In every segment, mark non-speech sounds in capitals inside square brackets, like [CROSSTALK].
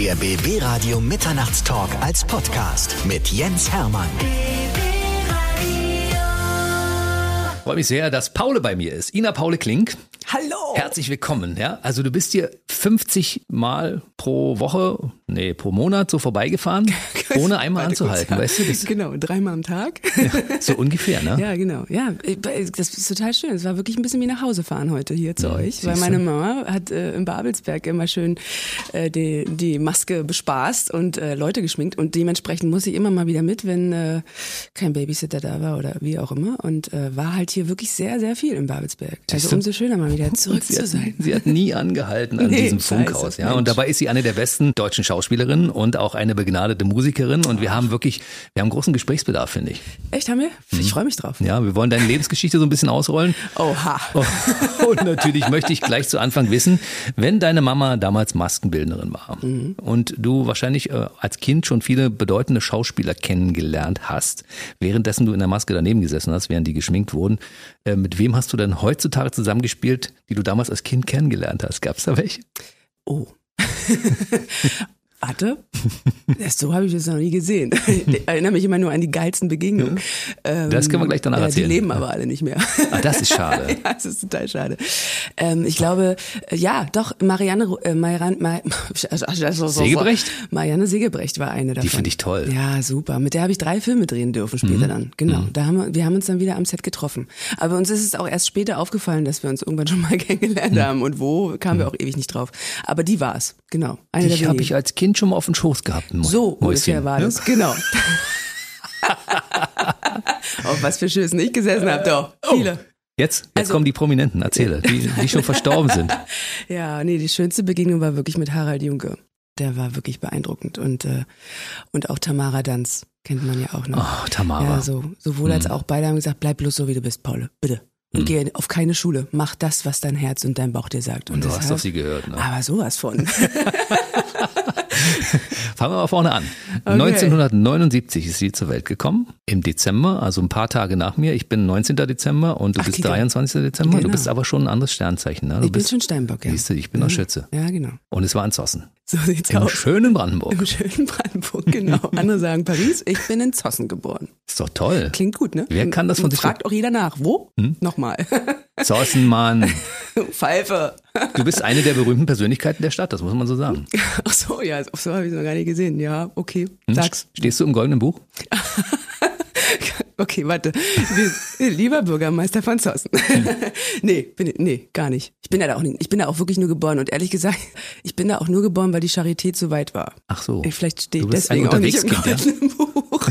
Der BB Radio Mitternachtstalk als Podcast mit Jens Hermann. Freue mich sehr, dass Paule bei mir ist. Ina Paule Klink. Hallo. Herzlich willkommen. Ja, also du bist hier 50 Mal pro Woche, nee, pro Monat so vorbeigefahren, [LAUGHS] ohne einmal anzuhalten, ja. weißt du? Das, Genau, dreimal am Tag. so ungefähr, ne? Ja, genau. Ja, das ist total schön. Es war wirklich ein bisschen wie nach Hause fahren heute hier zu Ja, euch, weil meine Mama hat äh, in Babelsberg immer schön äh, die, die Maske bespaßt und äh, Leute geschminkt und dementsprechend muss ich immer mal wieder mit, wenn äh, kein Babysitter da war oder wie auch immer und äh, war halt hier wirklich sehr, sehr viel in Babelsberg. Also Siehste. umso schöner mal wieder [LAUGHS] zurück zu hat, sein. sie hat nie angehalten an [LAUGHS] Nee, diesem Funkhaus, ja. Und dabei ist sie eine der besten deutschen Schauspielerinnen und auch eine begnadete Musikerin. Und wir haben wirklich, wir haben großen Gesprächsbedarf, finde ich. Echt, haben wir? Mhm. Ich freue mich drauf. Ja, wir wollen deine Lebensgeschichte so ein bisschen ausrollen. Oha. Und natürlich möchte ich gleich zu Anfang wissen, wenn deine Mama damals Maskenbildnerin war Mhm. und du wahrscheinlich äh, als Kind schon viele bedeutende Schauspieler kennengelernt hast, währenddessen du in der Maske daneben gesessen hast, während die geschminkt wurden, äh, mit wem hast du denn heutzutage zusammengespielt, die du damals als Kind kennengelernt hast? Gab's da welche? Oh. [LAUGHS] Warte, das, so habe ich das noch nie gesehen. [LAUGHS] Ich erinnere mich immer nur an die geilsten Begegnungen. Ähm, Das können wir gleich danach ja, erzählen. Die leben aber alle nicht mehr. Ah, das ist schade. [LAUGHS] ja, das ist total schade. Ähm, ich glaube, äh, ja, doch, Marianne, äh, Marianne, Mar [LAUGHS] Segebrecht? Marianne Segebrecht war eine davon. finde ich toll. Mhm. Ja, super. Mit der habe ich drei Filme drehen dürfen später dann. Genau. Da haben wir, wir haben uns dann wieder am Set getroffen. Aber uns ist es auch erst später aufgefallen, dass wir uns irgendwann schon mal kennengelernt Mhm. haben. Und wo, kamen wir auch ewig nicht drauf. Aber die war es. Genau. Eine der habe ich als Kind schon mal auf den Schoß gehabt. Mäu- So Mäuschen, ungefähr war ne? das, genau. [LAUGHS] Auf was für Schößen ich gesessen habe, doch. Viele. Jetzt, jetzt Also- kommen die Prominenten, erzähle, die, die schon verstorben sind. [LAUGHS] Ja, nee, die schönste Begegnung war wirklich mit Harald Junke. Der war wirklich beeindruckend. Und, äh, und auch Tamara Danz kennt man ja auch noch. Oh, Tamara. Ja, so, sowohl als auch beide haben gesagt, bleib bloß so, wie du bist, Paul. Bitte. Und geh auf keine Schule. Mach das, was dein Herz und dein Bauch dir sagt. Und du hast deshalb- auf sie gehört, ne? Aber sowas von. [LAUGHS] [LAUGHS] Fangen wir mal vorne an. 1979 ist sie zur Welt gekommen, im Dezember, also ein paar Tage nach mir. Ich bin 19. Dezember und du Ach, bist Kika. 23. Dezember. Du Genau. bist aber schon ein anderes Sternzeichen. Ne? Du Ich bin bist, schon Steinbock, ja. Siehst du, ich bin auch Schütze. Ja, genau. Und es war in Zossen. So sieht's Im aus. schönen Brandenburg. Im schönen Brandenburg, genau. [LAUGHS] Andere sagen Paris, ich bin in Zossen geboren. Ist doch toll. Klingt gut, ne? Wer kann das von sich- Fragt auch jeder nach. Wo? Nochmal. [LAUGHS] Zossen, Mann. [LAUGHS] Pfeife. Du bist eine der berühmten Persönlichkeiten der Stadt, das muss man so sagen. [LAUGHS] Ach so, ja, ach so habe ich noch gar nicht gesehen. Ja, okay. Hm? Sag's. Stehst du im goldenen Buch? [LAUGHS] Okay, warte. Lieber Bürgermeister von Zossen. nee, bin, ich- nee, gar nicht. Ich bin ja da auch nicht. Ich bin da auch wirklich nur geboren. Und ehrlich gesagt, ich bin da auch nur geboren, weil die Charité zu weit war. Ach so. Ich, vielleicht stehe ich deswegen auch nicht im goldenen Buch.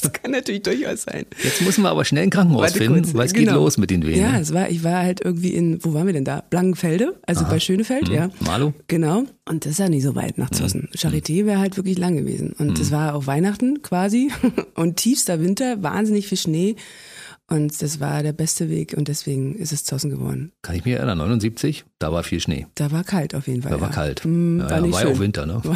Das kann natürlich durchaus sein. Jetzt müssen wir aber schnell ein Krankenhaus Warte finden, kurz, weil es genau. geht los mit den Venen. Ja, es war, ich war halt irgendwie in, wo waren wir denn da? Blankenfelde, also bei Schönefeld, ja. Malo? Genau. Und das ist ja nicht so weit nach Zossen. Charité wäre halt wirklich lang gewesen. Und es war auch Weihnachten quasi [LAUGHS] und tiefster Winter, wahnsinnig viel Schnee. Und das war der beste Weg und deswegen ist es Zossen geworden. Kann ich mich erinnern, 79, da war viel Schnee. Da war kalt auf jeden Fall. Da war ja. kalt. Mm, Ja, war ja, war ja auch Winter, ne? [LAUGHS]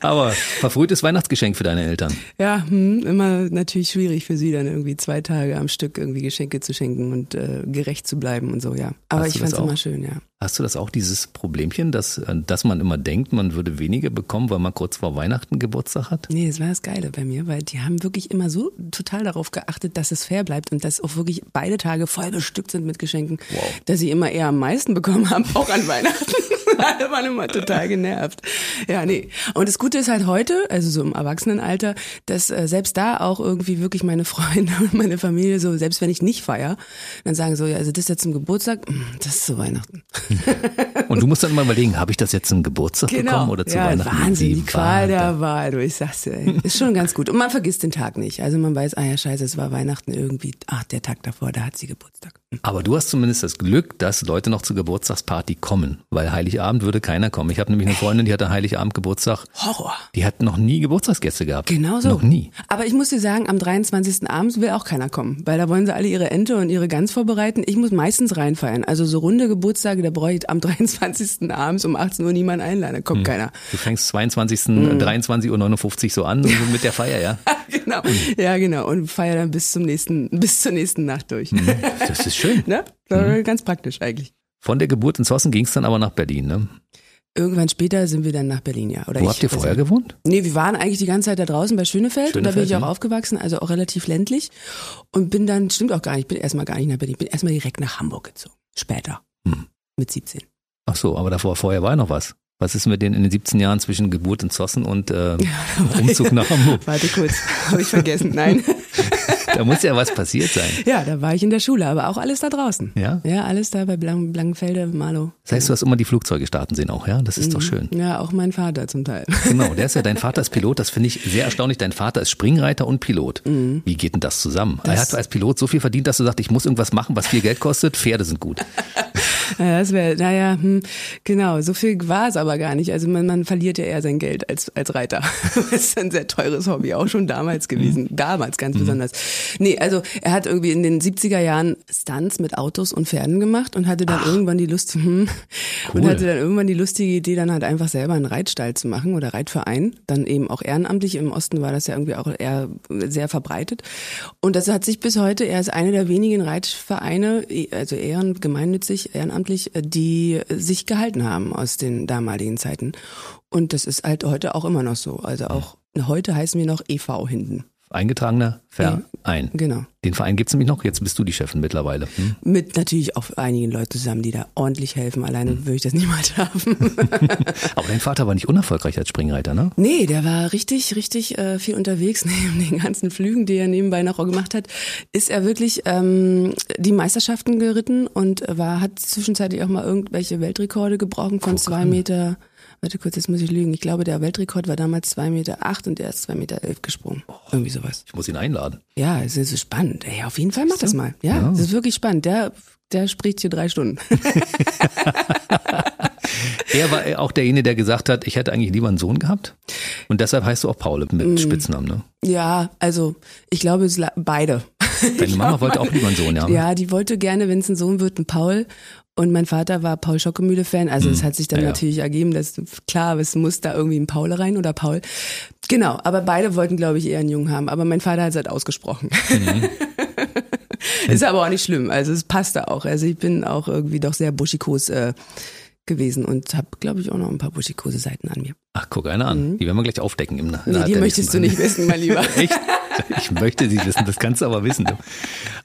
Aber verfrühtes Weihnachtsgeschenk für deine Eltern. Ja, hm, immer natürlich schwierig für sie dann irgendwie zwei Tage am Stück irgendwie Geschenke zu schenken und äh, gerecht zu bleiben und so, ja. Aber Hast ich fand's auch? immer schön, ja. Hast du das auch, dieses Problemchen, dass, äh, dass man immer denkt, man würde weniger bekommen, weil man kurz vor Weihnachten Geburtstag hat? Nee, das war das Geile bei mir, weil die haben wirklich immer so total darauf geachtet, dass es fair bleibt und dass auch wirklich beide Tage voll bestückt sind mit Geschenken, dass sie immer eher am meisten bekommen haben, auch an Weihnachten. [LAUGHS] Alle waren immer total genervt. Ja, nee. Und das Gute ist halt heute, also so im Erwachsenenalter, dass äh, selbst da auch irgendwie wirklich meine Freunde und meine Familie so, selbst wenn ich nicht feier, dann sagen so, ja, also das ist jetzt zum Geburtstag, Mm, das ist zu Weihnachten. [LAUGHS] Und du musst dann mal überlegen, habe ich das jetzt zum Geburtstag bekommen oder zu Genau. ja, Weihnachten? Wahnsinn, die Qual der Wahl, du, ich sag's dir, ey. ist schon ganz gut. Und man vergisst den Tag nicht. Also man weiß, ah ja, scheiße, es war Weihnachten irgendwie, ach, der Tag davor, da hat sie Geburtstag. Hm. Aber du hast zumindest das Glück, dass Leute noch zur Geburtstagsparty kommen, weil Heiligabend würde keiner kommen. Ich habe nämlich eine Freundin, die hatte Heiligabend Geburtstag. Horror. Die hat noch nie Geburtstagsgäste gehabt. Genau so. Noch nie. Aber ich muss dir sagen, am 23. abends will auch keiner kommen, weil da wollen sie alle ihre Ente und ihre Gans vorbereiten. Ich muss meistens reinfeiern. Also so runde Geburtstage, da brauche ich am [LAUGHS] 23. abends um 18 Uhr niemanden einladen, da kommt Hm. keiner. Du fängst 22. 23.59 Uhr so an und mit der Feier, ja? [LAUGHS] genau. Ja, genau. Und feier dann bis zum nächsten, [LAUGHS] bis zur nächsten Nacht durch. Das ist schön. ne? War Ganz praktisch eigentlich. Von der Geburt in Zossen ging es dann aber nach Berlin, ne? Irgendwann später sind wir dann nach Berlin, ja. Oder Wo ich, habt ihr vorher also, gewohnt? Nee, wir waren eigentlich die ganze Zeit da draußen bei Schönefeld, und da bin Schönefeld, ich auch aufgewachsen, also auch relativ ländlich. Und bin dann, stimmt auch gar nicht, bin erstmal gar nicht nach Berlin, bin erstmal direkt nach Hamburg gezogen. Später. Hm. Mit 17. Ach so, aber davor, vorher war ja noch was. Was ist mit den in den 17 Jahren zwischen Geburt in Zossen und äh, [LAUGHS] Umzug nach Hamburg? Warte kurz, habe ich vergessen. Nein. [LAUGHS] Da muss ja was passiert sein. ja, da war ich in der Schule, aber auch alles da draußen. Ja? Ja, alles da bei Blank Blankenfelde, Marlow. Das heißt, du hast immer die Flugzeuge starten sehen auch, ja? Das ist doch schön. Ja, auch mein Vater zum Teil. Genau, der ist ja, dein [LAUGHS] Vater ist Pilot, das finde ich sehr erstaunlich. Dein Vater ist Springreiter und Pilot. Wie geht denn das zusammen? er hat als Pilot so viel verdient, dass du sagst, ich muss irgendwas machen, was viel Geld kostet. Pferde sind gut. Ja, das wäre, naja, hm, genau, so viel war es aber gar nicht. Also man, man verliert ja eher sein Geld als, als Reiter. [LAUGHS] Das ist ein sehr teures Hobby, auch schon damals gewesen. Damals ganz besonders. Nee, also er hat irgendwie in den 70er Jahren Stunts mit Autos und Pferden gemacht und hatte dann irgendwann die Lust, hm, und Cool. hatte dann irgendwann die lustige Idee, dann halt einfach selber einen Reitstall zu machen oder Reitverein. Dann eben auch ehrenamtlich. Im Osten war das ja irgendwie auch eher sehr verbreitet. Und das hat sich bis heute, er ist einer der wenigen Reitvereine, also ehren, gemeinnützig, ehrenamtlich, die sich gehalten haben aus den damaligen Zeiten. Und das ist halt heute auch immer noch so. Also auch heute heißen wir noch e.V. hinten. Eingetragener Verein. Genau. Den Verein gibt's nämlich noch, jetzt bist du die Chefin mittlerweile. Hm? Mit natürlich auch einigen Leuten zusammen, die da ordentlich helfen. Alleine würde ich das niemals schaffen. [LAUGHS] Aber dein Vater war nicht unerfolgreich als Springreiter, ne? Nee, der war richtig, richtig äh, viel unterwegs [LAUGHS] neben den ganzen Flügen, die er nebenbei noch gemacht hat. Ist er wirklich ähm, die Meisterschaften geritten und war hat zwischenzeitlich auch mal irgendwelche Weltrekorde gebrochen von zwei an. Meter. Warte kurz, jetzt muss ich lügen. Ich glaube, der Weltrekord war damals zwei Meter acht und er ist zwei Meter elf gesprungen. Irgendwie sowas. Ich muss ihn einladen. Ja, es ist spannend. Ey, auf jeden Fall mach das mal. Ja, Ja. es ist wirklich spannend. Der, der spricht hier drei Stunden. [LAUGHS] Er war auch derjenige, der gesagt hat, ich hätte eigentlich lieber einen Sohn gehabt. Und deshalb heißt du auch Paul mit Spitznamen, ne? ja, also ich glaube, es beide. Deine [LAUGHS] Mama wollte auch lieber einen Sohn, ja. Ja, die wollte gerne, wenn es ein Sohn wird, ein Paul. Und mein Vater war Paul Schockemühle-Fan. Also es hat sich dann Ja, ja. natürlich ergeben, dass klar, es muss da irgendwie ein Paul rein oder Paul. Genau, aber beide wollten, glaube ich, eher einen Jungen haben. Aber mein Vater hat es halt ausgesprochen. Mhm. [LAUGHS] Ist aber auch nicht schlimm. Also es passte auch. Also ich bin auch irgendwie doch sehr buschikos äh, gewesen und habe, glaube ich, auch noch ein paar buschikose Seiten an mir. Ach, guck einer an. Die werden wir gleich aufdecken im Nach Mhm. Nee, die möchtest du nicht wissen, mein Lieber. [LAUGHS] Echt? Ich möchte sie wissen, das kannst du aber wissen.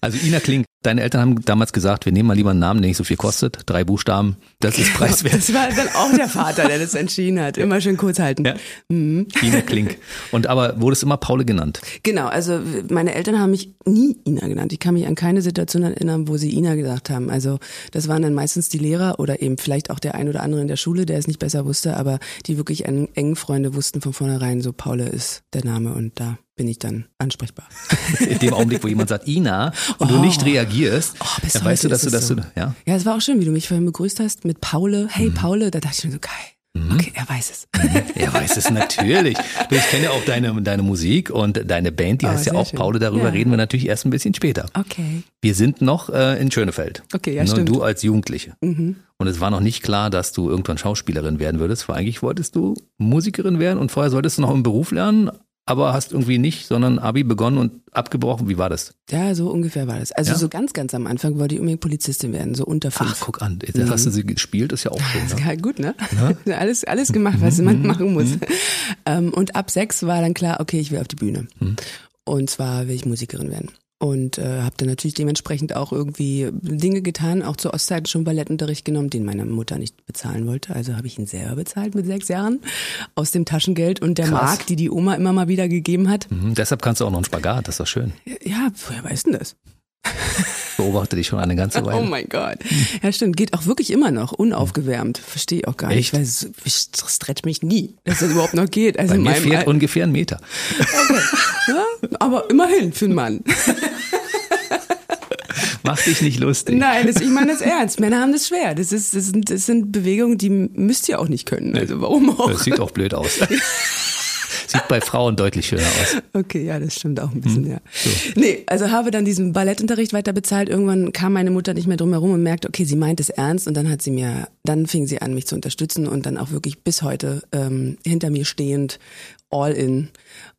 Also Ina Klink, deine Eltern haben damals gesagt, wir nehmen mal lieber einen Namen, der nicht so viel kostet. Drei Buchstaben, das ist [LAUGHS] preiswert. Das war dann auch der Vater, der das entschieden hat. Immer schön kurz halten. Ja. Ina Klink. Und aber wurdest immer Paule genannt. Genau, also meine Eltern haben mich nie Ina genannt. Ich kann mich an keine Situation erinnern, wo sie Ina gesagt haben. Also das waren dann meistens die Lehrer oder eben vielleicht auch der ein oder andere in der Schule, der es nicht besser wusste, aber die wirklich eng, engen Freunde wussten von vornherein, so Paule ist der Name und da bin ich dann ansprechbar. In dem Augenblick, wo jemand sagt Ina und du Oh. nicht reagierst, Oh, dann weißt du, dass du, dass es du, so. ja. Ja, es war auch schön, wie du mich vorhin begrüßt hast mit Paule. Hey Paule, da dachte ich mir so, geil. Okay, er weiß es. Er weiß es natürlich. Du, ich kenne ja auch deine, deine Musik und deine Band, die Oh, heißt ja auch schön. Paule. Darüber Ja. reden wir natürlich erst ein bisschen später. Okay. Wir sind noch äh, in Schönefeld. Okay, ja, Ne, stimmt. Du als Jugendliche. Und es war noch nicht klar, dass du irgendwann Schauspielerin werden würdest. Vor eigentlich wolltest du Musikerin werden und vorher solltest du noch im Beruf lernen, aber hast irgendwie nicht, sondern Abi begonnen und abgebrochen. Wie war das? Ja, so ungefähr war das. Also Ja? so ganz, ganz am Anfang wollte ich unbedingt Polizistin werden, so unter fünf. Ach, guck an. Jetzt hast du sie gespielt, ist ja auch schön. Ne? [LAUGHS] Ja, gut, ne? [LAUGHS] Alles, alles gemacht, was man machen muss. Ähm, und ab sechs war dann klar, okay, ich will auf die Bühne. Und zwar will ich Musikerin werden. Und äh, habe dann natürlich dementsprechend auch irgendwie Dinge getan, auch zur Ostzeiten schon Ballettunterricht genommen, den meine Mutter nicht bezahlen wollte. Also habe ich ihn selber bezahlt mit sechs Jahren aus dem Taschengeld und der Krass. Mark, die die Oma immer mal wieder gegeben hat. Mhm, deshalb kannst du auch noch einen Spagat, das ist doch schön. Ja, woher weißt du denn das? [LAUGHS] Beobachte dich schon eine ganze Weile. Oh mein Gott. Ja, stimmt. Geht auch wirklich immer noch, unaufgewärmt. Verstehe ich auch gar Echt? nicht. Weil es- ich stretch mich nie, dass das überhaupt noch geht. Also Bei mir fehlt Al- ungefähr ein Meter. ja, aber immerhin für einen Mann. [LAUGHS] Mach dich nicht lustig. Nein, das, ich meine das ernst. Männer haben das schwer. Das, ist, das, sind, das sind Bewegungen, die müsst ihr auch nicht können. Also warum auch? Das sieht auch blöd aus. [LAUGHS] Sieht bei Frauen deutlich schöner aus. Okay, ja, das stimmt auch ein bisschen, ja. Nee, also habe dann diesen Ballettunterricht weiter bezahlt. Irgendwann kam meine Mutter nicht mehr drum herum und merkte, okay, sie meint es ernst und dann hat sie mir, dann fing sie an, mich zu unterstützen und dann auch wirklich bis heute ähm, hinter mir stehend, all in.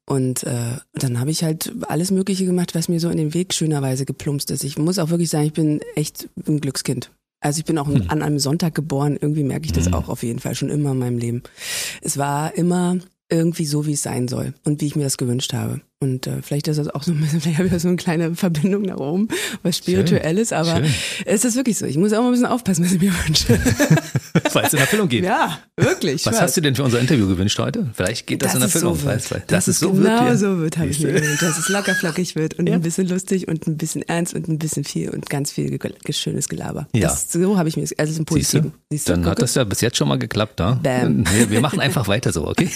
Und äh, dann habe ich halt alles Mögliche gemacht, was mir so in den Weg schönerweise geplumpst ist. Ich muss auch wirklich sagen, ich bin echt ein Glückskind. Also ich bin auch an einem Sonntag geboren, irgendwie merke ich das auch auf jeden Fall schon immer in meinem Leben. Es war immer irgendwie so, wie es sein soll und wie ich mir das gewünscht habe. Und äh, vielleicht ist das auch so ein bisschen, [LAUGHS] vielleicht habe ich so eine kleine Verbindung nach oben, was Spirituelles, aber schön. es ist wirklich so. Ich muss auch mal ein bisschen aufpassen, was ich mir wünsche. [LAUGHS] Weil es in Erfüllung geht. ja, wirklich. Was hast du denn für unser Interview gewünscht heute? Vielleicht geht das, in es Erfüllung. So. Dass das ist so genau wird. ja. so wird, habe ich mir Siehst gewünscht. Dass es locker flockig wird und ein bisschen lustig und ein bisschen ernst und ein bisschen viel und ganz viel schönes Gelaber. Ja. Das, so habe ich mir, also im Siehst Positiven. du? Dann Guck hat das ja bis jetzt schon mal geklappt, da. Bam. Wir, wir machen einfach weiter so, okay?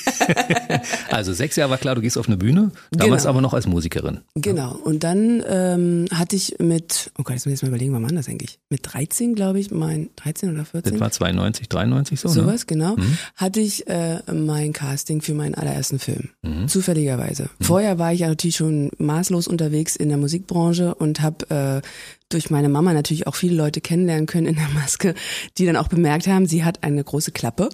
[LAUGHS] also sechs Jahre war klar, du gehst auf eine Bühne, damals Genau. aber noch als Musikerin. Genau. Und dann ähm, hatte ich mit, oh Gott, jetzt muss ich jetzt mal überlegen, wann war das eigentlich? Mit 13, glaube ich, mein 13 oder 14. Das war 92, 93 so, ne? Sowas, genau. Hatte ich äh, mein Casting für meinen allerersten Film. Zufälligerweise. Vorher war ich ja natürlich schon maßlos unterwegs in der Musikbranche und habe äh, durch meine Mama natürlich auch viele Leute kennenlernen können in der Maske, die dann auch bemerkt haben, sie hat eine große Klappe.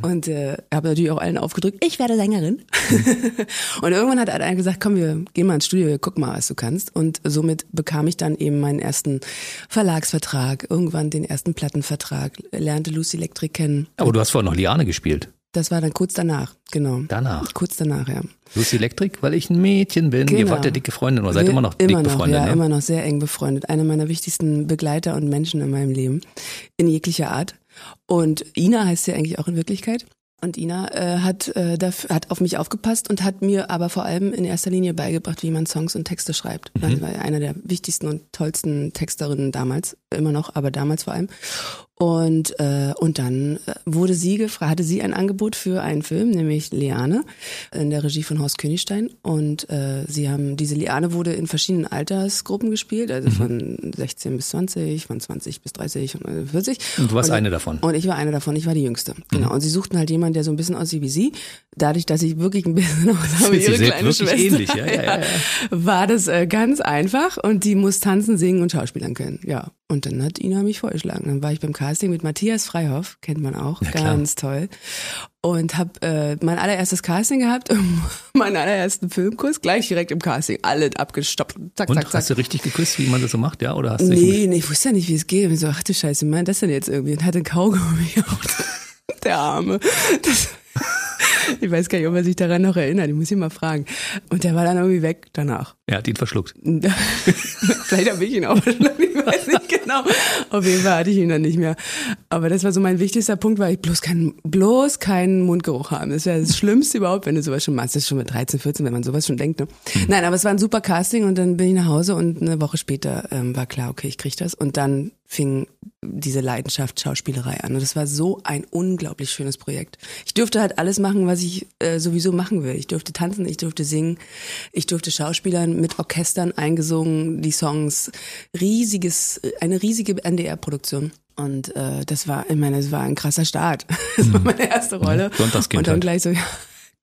Und äh, habe natürlich auch allen aufgedrückt, ich werde Sängerin. [LAUGHS] und irgendwann hat einer gesagt, komm, wir gehen mal ins Studio, wir gucken mal, was du kannst. Und somit bekam ich dann eben meinen ersten Verlagsvertrag, irgendwann den ersten Plattenvertrag, lernte Lucy Electric kennen. Aber du hast vorher noch Liane gespielt. Das war dann kurz danach, genau. Danach. Kurz danach, ja. Lucy Electric, weil ich ein Mädchen bin. Ihr Genau. wart ja dicke Freundin oder seid immer noch dick immer noch, befreundet, ja, ne? immer noch sehr eng befreundet. Eine meiner wichtigsten Begleiter und Menschen in meinem Leben. In jeglicher Art. Und Ina heißt sie eigentlich auch in Wirklichkeit. Und Ina äh, hat, äh, hat auf mich aufgepasst und hat mir aber vor allem in erster Linie beigebracht, wie man Songs und Texte schreibt. Mhm. Sie war eine der wichtigsten und tollsten Texterinnen damals, immer noch, aber damals vor allem. Und, äh, und dann äh, wurde sie gefragt, hatte sie ein Angebot für einen Film, nämlich Liane, in der Regie von Horst Königstein. Und äh, sie haben, diese Liane wurde in verschiedenen Altersgruppen gespielt, also von 16 bis 20, von 20 bis 30 und äh, 40. Und du warst Und- eine davon. Und ich war eine davon, ich war die Jüngste. Genau. Mhm. Und sie suchten halt jemanden, der so ein bisschen aussieht wie sie. Dadurch, dass ich wirklich ein bisschen aussah wie ihre kleine Schwester. ähnlich, ja, ja, [LAUGHS] ja, ja. War das äh, ganz einfach und die muss tanzen, singen und schauspielern können. Ja. Und dann hat Ina mich vorgeschlagen. Dann war ich beim Casting mit Matthias Freihoff, kennt man auch, Ja, ganz toll. Und habe äh, mein allererstes Casting gehabt, [LAUGHS] meinen allerersten Filmkurs, gleich direkt im Casting, alle abgestoppt, zack, Und zack, zack. hast du richtig geküsst, wie man das so macht, ja? Oder hast du Nee, nee, ich wusste ja nicht, wie es geht. Und ich so, ach du Scheiße, wie meint das denn jetzt irgendwie? Und hatte einen Kaugummi [LAUGHS] auf. Der Arme. Das, ich weiß gar nicht, ob er sich daran noch erinnert. Ich muss ihn mal fragen. Und der war dann irgendwie weg danach. Er hat ihn verschluckt. [LAUGHS] Vielleicht habe ich ihn auch verschluckt, ich weiß nicht genau. Auf jeden Fall hatte ich ihn dann nicht mehr. Aber das war so mein wichtigster Punkt, weil ich bloß keinen, bloß keinen Mundgeruch haben. Das ist ja das Schlimmste überhaupt, wenn du sowas schon machst. Das ist schon mit 13, 14, wenn man sowas schon denkt. Ne? Nein, aber es war ein super Casting und dann bin ich nach Hause und eine Woche später ähm, war klar, okay, ich krieg das. Und dann fing diese Leidenschaft Schauspielerei an. Und das war so ein unglaublich schönes Projekt. Ich durfte halt alles machen, was ich äh, sowieso machen will. Ich durfte tanzen, ich durfte singen, ich durfte Schauspielern mit Orchestern eingesungen, die Songs, riesiges, eine riesige NDR-Produktion. Und äh, das war, ich meine, das war ein krasser Start. [LAUGHS] Das war meine erste Rolle. Sonntagskind Und dann halt. gleich so, ja,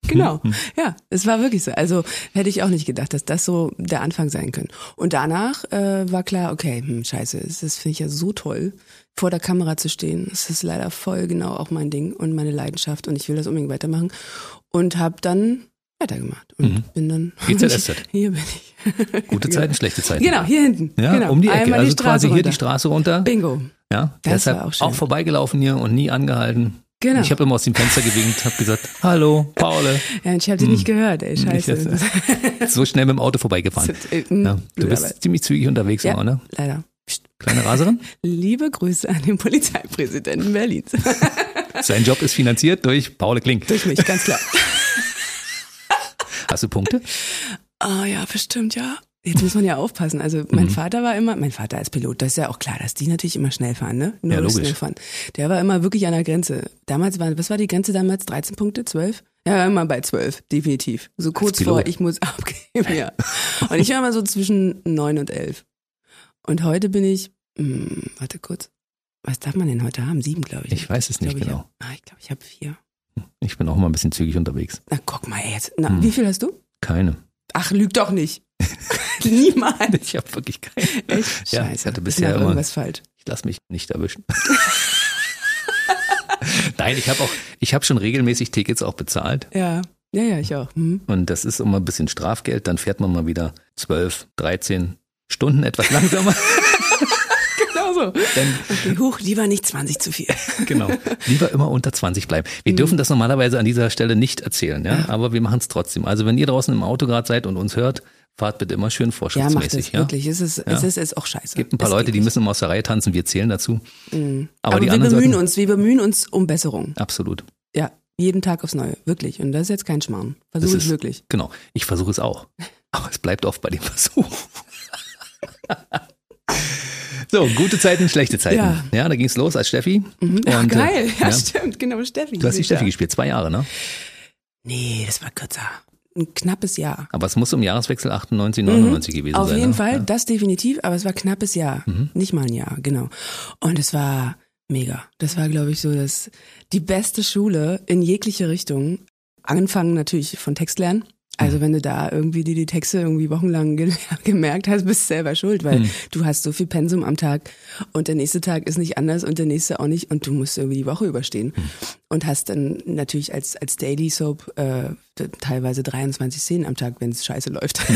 Genau, ja, es war wirklich so. Also hätte ich auch nicht gedacht, dass das so der Anfang sein könnte. Und danach äh, war klar, okay, hm, scheiße, das finde ich ja so toll, vor der Kamera zu stehen. Das ist leider voll genau auch mein Ding und meine Leidenschaft und ich will das unbedingt weitermachen. Und habe dann weitergemacht und bin dann GZSZ. [LAUGHS] Hier bin ich. [LAUGHS] Gute Zeiten, schlechte Zeiten. Genau, hier hinten. Ja, genau. um die Ecke. Einmal also die quasi hier runter. die Straße runter. Bingo. Ja, Das deshalb auch auch, schön. vorbeigelaufen hier und nie angehalten. Genau. Ich habe immer aus dem Fenster gewinkt, habe gesagt, hallo, Paule. Ja, und ich habe dich nicht gehört, ey, Ich scheiße. jetzt, so schnell mit dem Auto vorbeigefahren. Äh, Ja, du bist ziemlich zügig unterwegs ja, immer, ne? leider. Kleine Raserin. [LAUGHS] Liebe Grüße an den Polizeipräsidenten Berlins. [LAUGHS] Sein Job ist finanziert durch Paule Klink. Durch mich, ganz klar. Hast du Punkte? Ah ja, bestimmt, ja. Jetzt muss man ja aufpassen. Also mein Mhm. Vater war immer, mein Vater als Pilot, das ist ja auch klar, dass die natürlich immer schnell fahren, ne? Nur Ja, schnell fahren. Der war immer wirklich an der Grenze. Damals war, was war die Grenze damals? 13 Punkte? 12? Ja, war immer bei 12, definitiv. So kurz vor, ich muss [LAUGHS] abgeben, ja. Und ich war immer so zwischen 9 und 11. Und heute bin ich, hm, warte kurz, was darf man denn heute haben? Sieben, glaube ich. Ich weiß es nicht Glaub, ich genau. hab- ah, ich glaube, ich habe vier. Ich bin auch mal ein bisschen zügig unterwegs. Na, guck mal jetzt. Na, Hm. wie viel hast du? Keine. Ach, lüg doch nicht. [LAUGHS] Niemals. Ich habe wirklich keine. Echt? Ja, Scheiße. ich hatte Ist bisher noch immer- irgendwas falsch. Ich lasse mich nicht erwischen. [LAUGHS] Nein, ich habe auch, ich habe schon regelmäßig Tickets auch bezahlt. Ja. Ja, ja, ich auch. Hm. Und das ist immer ein bisschen Strafgeld. Dann fährt man mal wieder 12, 13 Stunden etwas langsamer. [LAUGHS] Genau. so. okay, huch, lieber nicht 20 zu viel. genau. Lieber immer unter 20 bleiben. Wir dürfen das normalerweise an dieser Stelle nicht erzählen, ja, aber wir machen es trotzdem. Also wenn ihr draußen im Auto gerade seid und uns hört, fahrt bitte immer schön Ja, macht vorschriftsmäßig. es ja? wirklich. Es ist, es ist, ist auch scheiße. Es gibt ein paar Es Leute, die müssen immer aus der Reihe tanzen, wir zählen dazu. Aber, Aber, die wir bemühen sollten, uns, wir bemühen uns um Besserung. Absolut. Ja, jeden Tag aufs Neue, wirklich. Und das ist jetzt kein Schmarrn. Versuche ist- wirklich. Genau. Ich versuche es auch. [LAUGHS] Aber es bleibt oft bei dem Versuch. [LAUGHS] so, gute Zeiten, schlechte Zeiten. Ja. Ja, da ging es los als Steffi. Mhm. Ach, Und, äh, geil, ja, ja. stimmt, genau, Steffi. Du hast die Steffi da. gespielt, zwei Jahre, ne? Nee, das war kürzer. Ein knappes Jahr. Aber es muss um Jahreswechsel 98, 99 gewesen Mhm. Auf sein. jeden ne? Fall, Ja. das definitiv, aber es war knappes Jahr. Nicht mal ein Jahr, genau. Und es war mega. Das war, glaube ich, so das, die beste Schule in jegliche Richtung. Angefangen natürlich von Textlernen. Also wenn du da irgendwie die, die Texte irgendwie wochenlang ge [LAUGHS] gemerkt hast, bist du selber schuld, weil du hast so viel Pensum am Tag und der nächste Tag ist nicht anders und der nächste auch nicht und du musst irgendwie die Woche überstehen. Und hast dann natürlich als, als Daily Soap äh, teilweise 23 Szenen am Tag, wenn es scheiße läuft. [LAUGHS]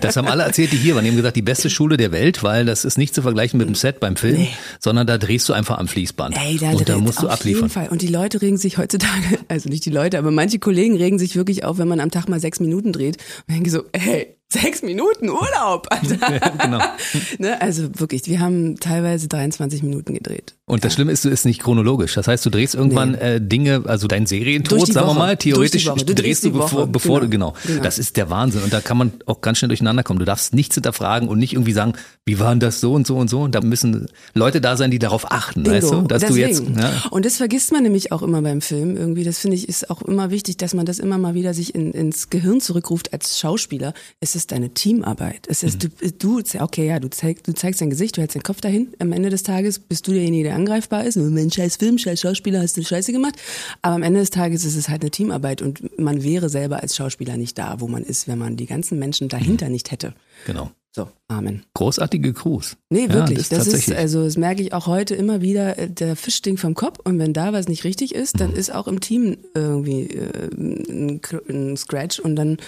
Das haben alle erzählt, die hier waren. Die haben gesagt, die beste Schule der Welt, weil das ist nicht zu vergleichen mit dem Set beim Film, Nee. sondern da drehst du einfach am Fließband. Ey, da, und da musst du auf abliefern. jeden Fall. Und die Leute regen sich heutzutage, [LAUGHS] also nicht die Leute, aber manche Kollegen regen sich wirklich auf, wenn man am Tag mal sechs Minuten dreht. Und denken so, ey, sechs Minuten Urlaub, Alter. [LAUGHS] genau. ne? Also wirklich, wir haben teilweise 23 Minuten gedreht. Und das Schlimme ist, du ist nicht chronologisch. Das heißt, du drehst irgendwann Nee. äh, Dinge, also dein Serientod, sagen wir Woche. mal, theoretisch. Du drehst du bevor, Woche. bevor du, Genau. genau. Genau. Das ist der Wahnsinn. Und da kann man auch ganz schnell durcheinander kommen. Du darfst nichts hinterfragen und nicht irgendwie sagen, wie war denn das so und so und so. Und da müssen Leute da sein, die darauf achten, weißt du, dass du jetzt, ja, Und das vergisst man nämlich auch immer beim Film irgendwie. Das finde ich ist auch immer wichtig, dass man das immer mal wieder sich in, ins Gehirn zurückruft als Schauspieler. Es ist deine Teamarbeit. Es ist, Mhm. du, du, okay, ja, du, zeig, du zeigst dein Gesicht, du hältst den Kopf dahin. Am Ende des Tages bist du derjenige, der angreifbar ist. Mein scheiß Film, scheiß Schauspieler, hast du Scheiße gemacht. Aber am Ende des Tages ist es halt eine Teamarbeit und man wäre selber als Schauspieler nicht da, wo man ist, wenn man die ganzen Menschen dahinter nicht hätte. genau. So, Amen. Großartige Crews. Nee, Ja, wirklich. das Das, ist also das merke ich auch heute immer wieder, äh, der Fisch stinkt vom Kopf und wenn da was nicht richtig ist, dann ist auch im Team irgendwie äh, ein, Scratch und dann,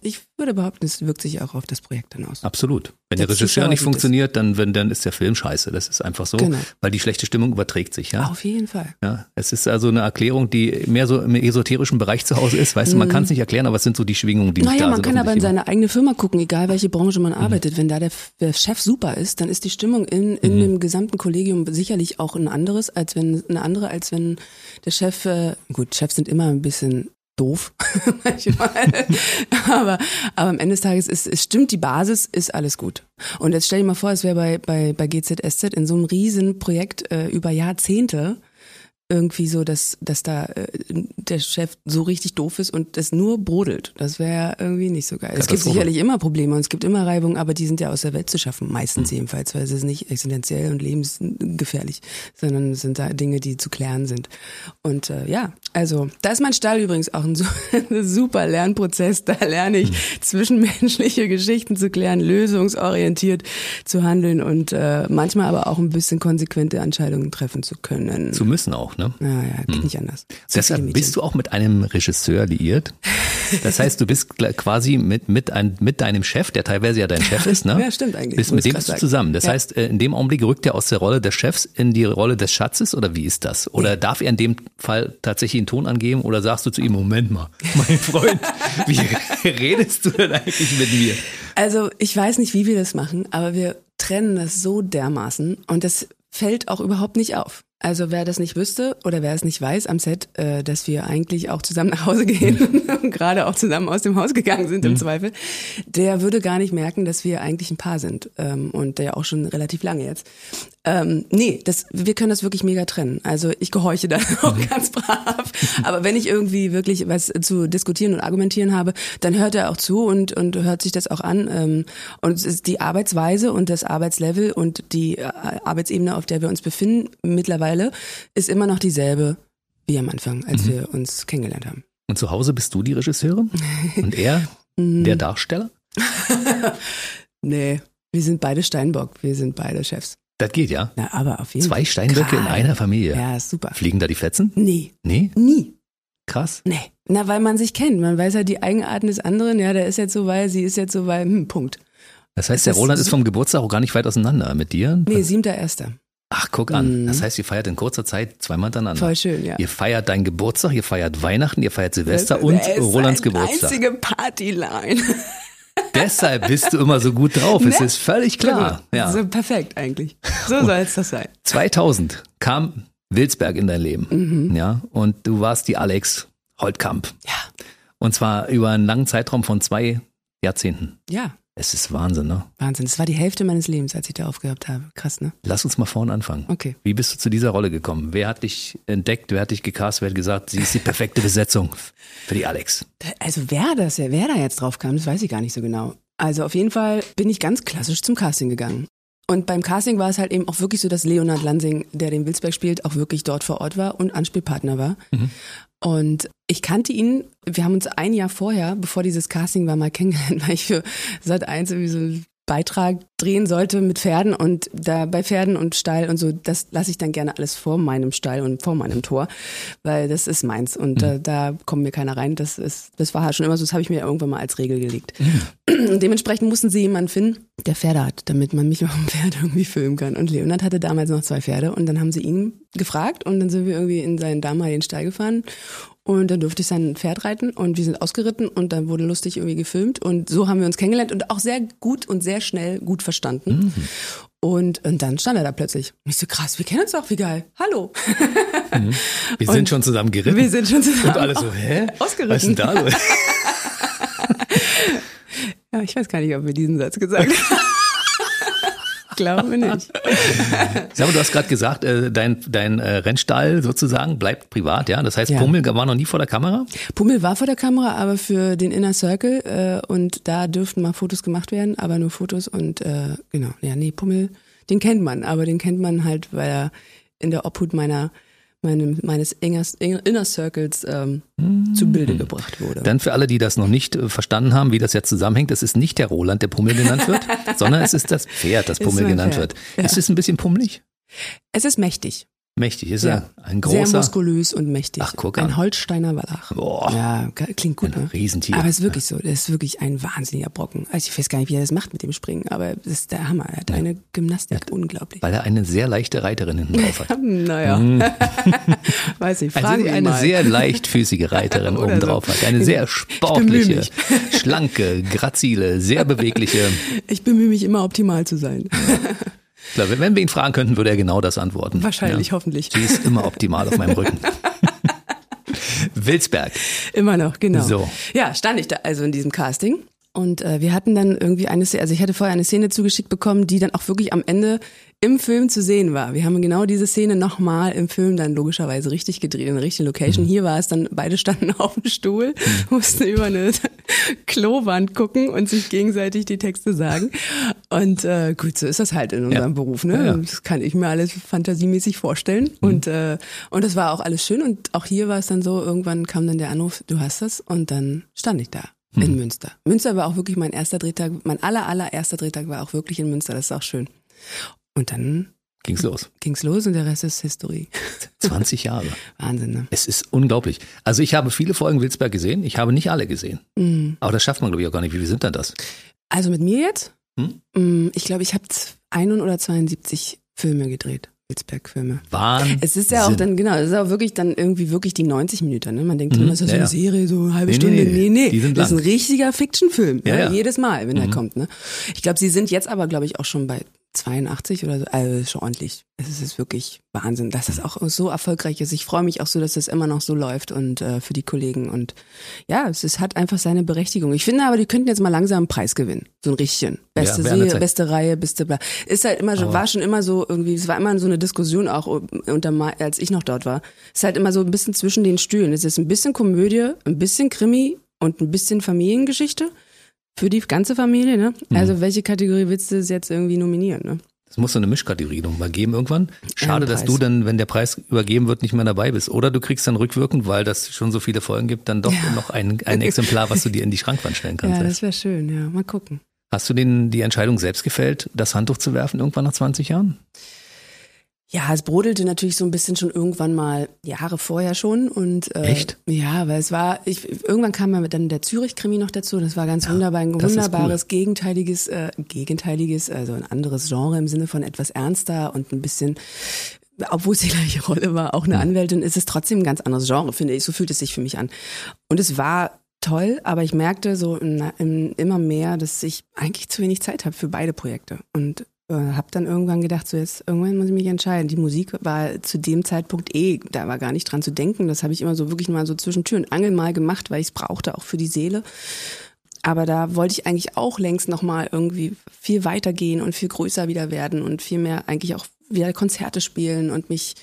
ich würde behaupten, es wirkt sich auch auf das Projekt dann aus. Absolut. Wenn der, Der Regisseur nicht funktioniert, dann, wenn, dann ist der Film scheiße. Das ist einfach so, Genau. weil die schlechte Stimmung überträgt sich, ja. Auf jeden Fall. Ja, es ist also eine Erklärung, die mehr so im esoterischen Bereich zu Hause ist. Weißt du, man kann es nicht erklären, aber es sind so die Schwingungen, die nicht Mhm. Naja, da man sind. kann aber in seine eigene Firma gucken, egal welche Branche Mhm. man arbeitet. Wenn da der, der Chef super ist, dann ist die Stimmung in, Mhm. in dem gesamten Kollegium sicherlich auch ein anderes, als wenn eine andere, als wenn der Chef, äh, gut, Chefs sind immer ein bisschen doof [LAUGHS] manchmal, [LAUGHS] aber, aber am Ende des Tages ist, es stimmt die Basis, ist alles gut. Und jetzt stell dir mal vor, es wäre bei, bei, bei GZSZ in so einem riesen Projekt äh, über Jahrzehnte irgendwie so, dass, dass da äh, der Chef so richtig doof ist und das nur brodelt. Das wäre irgendwie nicht so geil. Es gibt sicherlich immer Probleme und es gibt immer Reibungen, aber die sind ja aus der Welt zu schaffen, meistens Hm. jedenfalls, weil es ist nicht existenziell und lebensgefährlich, sondern es sind da Dinge, die zu klären sind. Und äh, ja, also da ist mein Stall übrigens auch ein, [LAUGHS] su- ein super Lernprozess. Da lerne ich Hm. zwischenmenschliche Geschichten zu klären, lösungsorientiert zu handeln und äh, manchmal aber auch ein bisschen konsequente Entscheidungen treffen zu können. Zu müssen auch, ne? Naja, geht nicht anders. Viele Deshalb bist du auch mit einem Regisseur liiert. Das heißt, du bist quasi mit, mit, ein, mit deinem Chef, der teilweise ja dein Chef ist, ne? Ja, stimmt eigentlich, Bist, mit dem bist du zusammen. Das Ja. heißt, äh, in dem Augenblick rückt er aus der Rolle des Chefs in die Rolle des Schatzes oder wie ist das? Oder darf er in dem Fall tatsächlich einen Ton angeben oder sagst du zu ihm, Moment mal, mein Freund, [LAUGHS] wie redest du denn eigentlich mit mir? Also ich weiß nicht, wie wir das machen, aber wir trennen das so dermaßen und das fällt auch überhaupt nicht auf. Also wer das nicht wüsste oder wer es nicht weiß am Set, äh, dass wir eigentlich auch zusammen nach Hause gehen [LAUGHS] und gerade auch zusammen aus dem Haus gegangen sind im Zweifel, der würde gar nicht merken, dass wir eigentlich ein Paar sind ähm, und der auch schon relativ lange jetzt. Ähm, nee, das, wir können das wirklich mega trennen. Also ich gehorche dann [LAUGHS] auch ganz brav. Aber wenn ich irgendwie wirklich was zu diskutieren und argumentieren habe, dann hört er auch zu und, und hört sich das auch an. Ähm, und die Arbeitsweise und das Arbeitslevel und die äh, Arbeitsebene, auf der wir uns befinden, mittlerweile ist immer noch dieselbe wie am Anfang, als wir uns kennengelernt haben. Und zu Hause bist du die Regisseurin [LAUGHS] und er der Darsteller? [LAUGHS] Nee, wir sind beide Steinbock, wir sind beide Chefs. Das geht ja. Na, aber auf jeden Zwei Fall. Steinböcke in einer Familie. Ja, super. Fliegen da die Fetzen? Nee, Nee? nie. Krass. Nee. Na, weil man sich kennt. Man weiß ja die Eigenarten des anderen. Ja, der ist jetzt so, weil sie ist jetzt so, weil, hm, Punkt. Das heißt, der Das Roland ist vom Geburtstag auch gar nicht weit auseinander mit dir? Nee, siebter Erster. Ach, guck an. Mhm. Das heißt, ihr feiert in kurzer Zeit zweimal hintereinander. Voll schön, ja. Ihr feiert deinen Geburtstag, ihr feiert Weihnachten, ihr feiert Silvester und Er ist Rolands Geburtstag. einzige Partyline. Deshalb bist du immer so gut drauf. Es Ne? ist völlig klar. Ja. So perfekt eigentlich. So soll es das sein. 2000 kam Wilsberg in dein Leben. Mhm. Ja. Und du warst die Alex Holtkamp. Ja. Und zwar über einen langen Zeitraum von zwei Jahrzehnten. Ja, Es ist Wahnsinn, ne? Wahnsinn. Das war die Hälfte meines Lebens, als ich da aufgehört habe. Krass, ne? Lass uns mal vorne anfangen. Okay. Wie bist du zu dieser Rolle gekommen? Wer hat dich entdeckt? Wer hat dich gecastet? Wer hat gesagt, sie ist die perfekte Besetzung für die Alex? Also wer das, wer da jetzt drauf kam, das weiß ich gar nicht so genau. Also auf jeden Fall bin ich ganz klassisch zum Casting gegangen. Und beim Casting war es halt eben auch wirklich so, dass Leonard Lansing, der den Wilsberg spielt, auch wirklich dort vor Ort war und Anspielpartner war. Und ich kannte ihn, wir haben uns ein Jahr vorher, bevor dieses Casting war, mal kennengelernt, [LAUGHS] weil ich für Sat 1 irgendwie so einen Beitrag drehen sollte mit Pferden und da bei Pferden und Stall und so, das lasse ich dann gerne alles vor meinem Stall und vor meinem Tor, weil das ist meins und äh, da kommt mir keiner rein. Das ist, das war halt schon immer so, das habe ich mir irgendwann mal als Regel gelegt. [CLEARS THROAT] Und dementsprechend mussten sie jemanden finden, der Pferde hat, damit man mich [LAUGHS] auf dem Pferd irgendwie filmen kann. Und Leonard hatte damals noch zwei Pferde und dann haben sie ihn gefragt und dann sind wir irgendwie in seinen damaligen Stall gefahren und dann durfte ich sein Pferd reiten und wir sind ausgeritten und dann wurde lustig irgendwie gefilmt und so haben wir uns kennengelernt und auch sehr gut und sehr schnell gut verstanden. Und, und dann stand er da plötzlich. Und ich so krass, wir kennen uns doch, wie geil. Hallo. Wir sind schon zusammen geritten. Wir sind schon zusammen Und alle so, hä? ausgeritten. Was ist denn da los? [LAUGHS] Ja, ich weiß gar nicht, ob wir diesen Satz gesagt [LAUGHS] haben. Glaube nicht. [LAUGHS] Sag mal, du hast gerade gesagt, äh, dein, dein äh, Rennstall sozusagen bleibt privat, ja? Das heißt, Ja. Pummel war noch nie vor der Kamera? Pummel war vor der Kamera, aber für den Inner Circle äh, und da dürften mal Fotos gemacht werden, aber nur Fotos und genau, ja, nee, Pummel, den kennt man, aber den kennt man halt, weil er in der Obhut meiner meinem, meines Inner, Inner Circles ähm, zu Bilde gebracht wurde. Dann für alle, die das noch nicht äh, verstanden haben, wie das jetzt zusammenhängt, es ist nicht der Roland, der Pummel genannt wird, [LAUGHS] sondern es ist das Pferd, das Ist Pummel genannt Pferd, wird. ja. Ist es ein bisschen pummelig? es ist mächtig. Mächtig, ist Ja. er ein Sehr großer, muskulös und mächtig. Ach, guck ein an. Holsteiner Wallach. Boah. Ja, klingt gut, Ein ne? Riesentier. Aber es ist wirklich so. Das ist wirklich ein wahnsinniger Brocken. Also ich weiß gar nicht, wie er das macht mit dem Springen, aber das ist der Hammer. Er hat eine Gymnastik, unglaublich. weil er eine sehr leichte Reiterin hinten drauf hat. [LAUGHS] Naja, [LAUGHS] weiß ich, fragen [LAUGHS] Also ihn eine mal. sehr leichtfüßige Reiterin oben so. drauf hat. Eine sehr sportliche, schlanke, grazile, sehr bewegliche. Ich bemühe mich immer optimal zu sein. Glaube, wenn wir ihn fragen könnten, würde er genau das antworten. Wahrscheinlich, Ja. hoffentlich. Sie ist immer optimal auf meinem [LAUGHS] Rücken. Wilsberg. Immer noch, genau. So. Ja, stand ich da also in diesem Casting. Und äh, wir hatten dann irgendwie eine Szene, also ich hatte vorher eine Szene zugeschickt bekommen, die dann auch wirklich am Ende im Film zu sehen war. Wir haben genau diese Szene nochmal im Film dann logischerweise richtig gedreht, in der richtigen Location. Hier war es dann, beide standen [LAUGHS] auf dem Stuhl, mussten über eine [LAUGHS] Klowand gucken und sich gegenseitig die Texte sagen. Und äh, gut, so ist das halt in unserem Ja. Beruf. Ne? Ja, ja. Das kann ich mir alles fantasiemäßig vorstellen. Und, äh, und das war auch alles schön. Und auch hier war es dann so, irgendwann kam dann der Anruf, du hast das. Und dann stand ich da in Münster. Münster war auch wirklich mein erster Drehtag. Mein aller, allererster Drehtag war auch wirklich in Münster. Das ist auch schön. Und dann Ging's los. ging's los und der Rest ist History. [LAUGHS] 20 Jahre. Wahnsinn, ne? Es ist unglaublich. Also ich habe viele Folgen Wilsberg gesehen. Ich habe nicht alle gesehen. Mhm. Aber das schafft man, glaube ich, auch gar nicht. Wie viel sind denn das? Also mit mir jetzt? Hm? Mm, Ich glaube, ich habe 1 oder 72 Filme gedreht. Wilsberg-Filme. Wahnsinn. Es ist ja auch dann, genau, es ist auch wirklich dann irgendwie wirklich die 90 Minuten. Ne? Man denkt Mhm. immer, ist das Ja, eine. Serie, so eine halbe Nee, Stunde? nee, Nee, nee. die sind das ist ein richtiger Fiction-Film. Ja, Ja. Jedes Mal, wenn er Mhm. kommt. Ne? Ich glaube, sie sind jetzt aber, glaube ich, auch schon bei 82 oder so. Also schon ordentlich. Es ist wirklich Wahnsinn, dass das auch so erfolgreich ist. Ich freue mich auch so, dass das immer noch so läuft und äh, für die Kollegen. Und ja, es ist, hat einfach seine Berechtigung. Ich finde aber, die könnten jetzt mal langsam einen Preis gewinnen. So ein richtigen. Beste Ja, Serie, beste Reihe, beste bla. Ist halt immer, Aber- war schon immer so irgendwie, es war immer so eine Diskussion auch unter, als ich noch dort war. Es ist halt immer so ein bisschen zwischen den Stühlen. Es ist ein bisschen Komödie, ein bisschen Krimi und ein bisschen Familiengeschichte. Für die ganze Familie, ne? Mhm. Also welche Kategorie willst du jetzt irgendwie nominieren, ne? Es muss so eine Mischkategorie noch mal geben irgendwann. Schade, Ein dass du dann, wenn der Preis übergeben wird, nicht mehr dabei bist. Oder du kriegst dann rückwirkend, weil das schon so viele Folgen gibt, dann doch Ja. noch ein, ein Exemplar, was du dir in die Schrankwand stellen [LAUGHS] kannst. Ja, das wäre schön, ja. Mal gucken. Hast du den, die Entscheidung selbst gefällt, das Handtuch zu werfen irgendwann nach 20 Jahren? Ja, es brodelte natürlich so ein bisschen schon irgendwann mal Jahre vorher schon und äh, Echt? Ja, weil es war ich irgendwann kam ja dann der Zürich-Krimi noch dazu. Das war ganz wunderbar, ein wunderbares gegenteiliges, äh, gegenteiliges, also ein anderes Genre im Sinne von etwas ernster und ein bisschen obwohl es die gleiche Rolle war, auch eine Anwältin, ist es trotzdem ein ganz anderes Genre, finde ich. So fühlt es sich für mich an. Und es war toll, aber ich merkte so im, im, immer mehr, dass ich eigentlich zu wenig Zeit habe für beide Projekte. Und äh, habe dann irgendwann gedacht, so jetzt irgendwann muss ich mich entscheiden. Die Musik war zu dem Zeitpunkt eh, da war gar nicht dran zu denken. Das habe ich immer so wirklich mal so zwischen Tür und Angel mal gemacht, weil ich es brauchte, auch für die Seele. Aber da wollte ich eigentlich auch längst nochmal irgendwie viel weitergehen und viel größer wieder werden und viel mehr eigentlich auch wieder Konzerte spielen und mich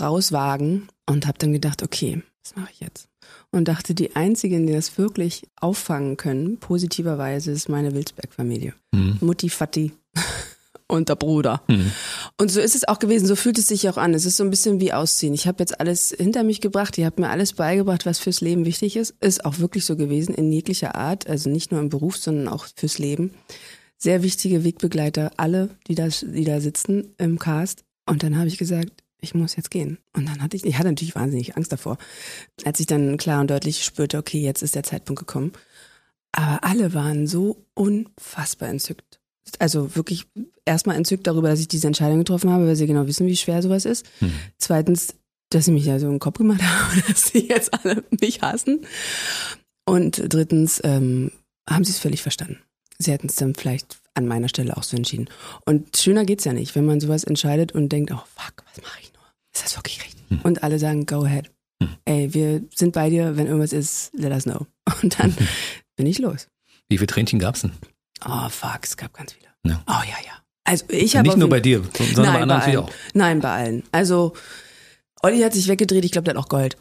rauswagen. Und habe dann gedacht, okay, was mache ich jetzt? Und dachte, die einzigen, die das wirklich auffangen können, positiverweise, ist meine Wilsberg-Familie. Mhm. Mutti, Fatti [LAUGHS] und der Bruder. Mhm. Und so ist es auch gewesen, so fühlt es sich auch an. Es ist so ein bisschen wie Ausziehen. Ich habe jetzt alles hinter mich gebracht, ihr habt mir alles beigebracht, was fürs Leben wichtig ist. Ist auch wirklich so gewesen, in jeglicher Art, also nicht nur im Beruf, sondern auch fürs Leben. Sehr wichtige Wegbegleiter, alle, die da, die da sitzen im Cast. Und dann habe ich gesagt, ich muss jetzt gehen. Und dann hatte ich, ich hatte natürlich wahnsinnig Angst davor, als ich dann klar und deutlich spürte, okay, jetzt ist der Zeitpunkt gekommen. Aber alle waren so unfassbar entzückt. Also wirklich erstmal entzückt darüber, dass ich diese Entscheidung getroffen habe, weil sie genau wissen, wie schwer sowas ist. Hm. Zweitens, dass sie mich ja so im Kopf gemacht [LAUGHS] haben, dass sie jetzt alle mich hassen. Und drittens ähm, haben sie es völlig verstanden. Sie hätten es dann vielleicht an meiner Stelle auch so entschieden. Und schöner geht's ja nicht, wenn man sowas entscheidet und denkt, oh fuck, was mache ich nur? Ist das wirklich richtig? Hm. Und alle sagen, go ahead. Hm. Ey, wir sind bei dir, wenn irgendwas ist, let us know. Und dann [LAUGHS] bin ich los. Wie viele Tränchen gab's denn? Oh fuck, es gab ganz viele. Ja. Oh ja, ja. Also ich habe Nicht nur bei dir, sondern bei Nein, anderen bei natürlich allen. auch. Nein, bei allen. Also Olli hat sich weggedreht, ich glaube, der hat auch Gold.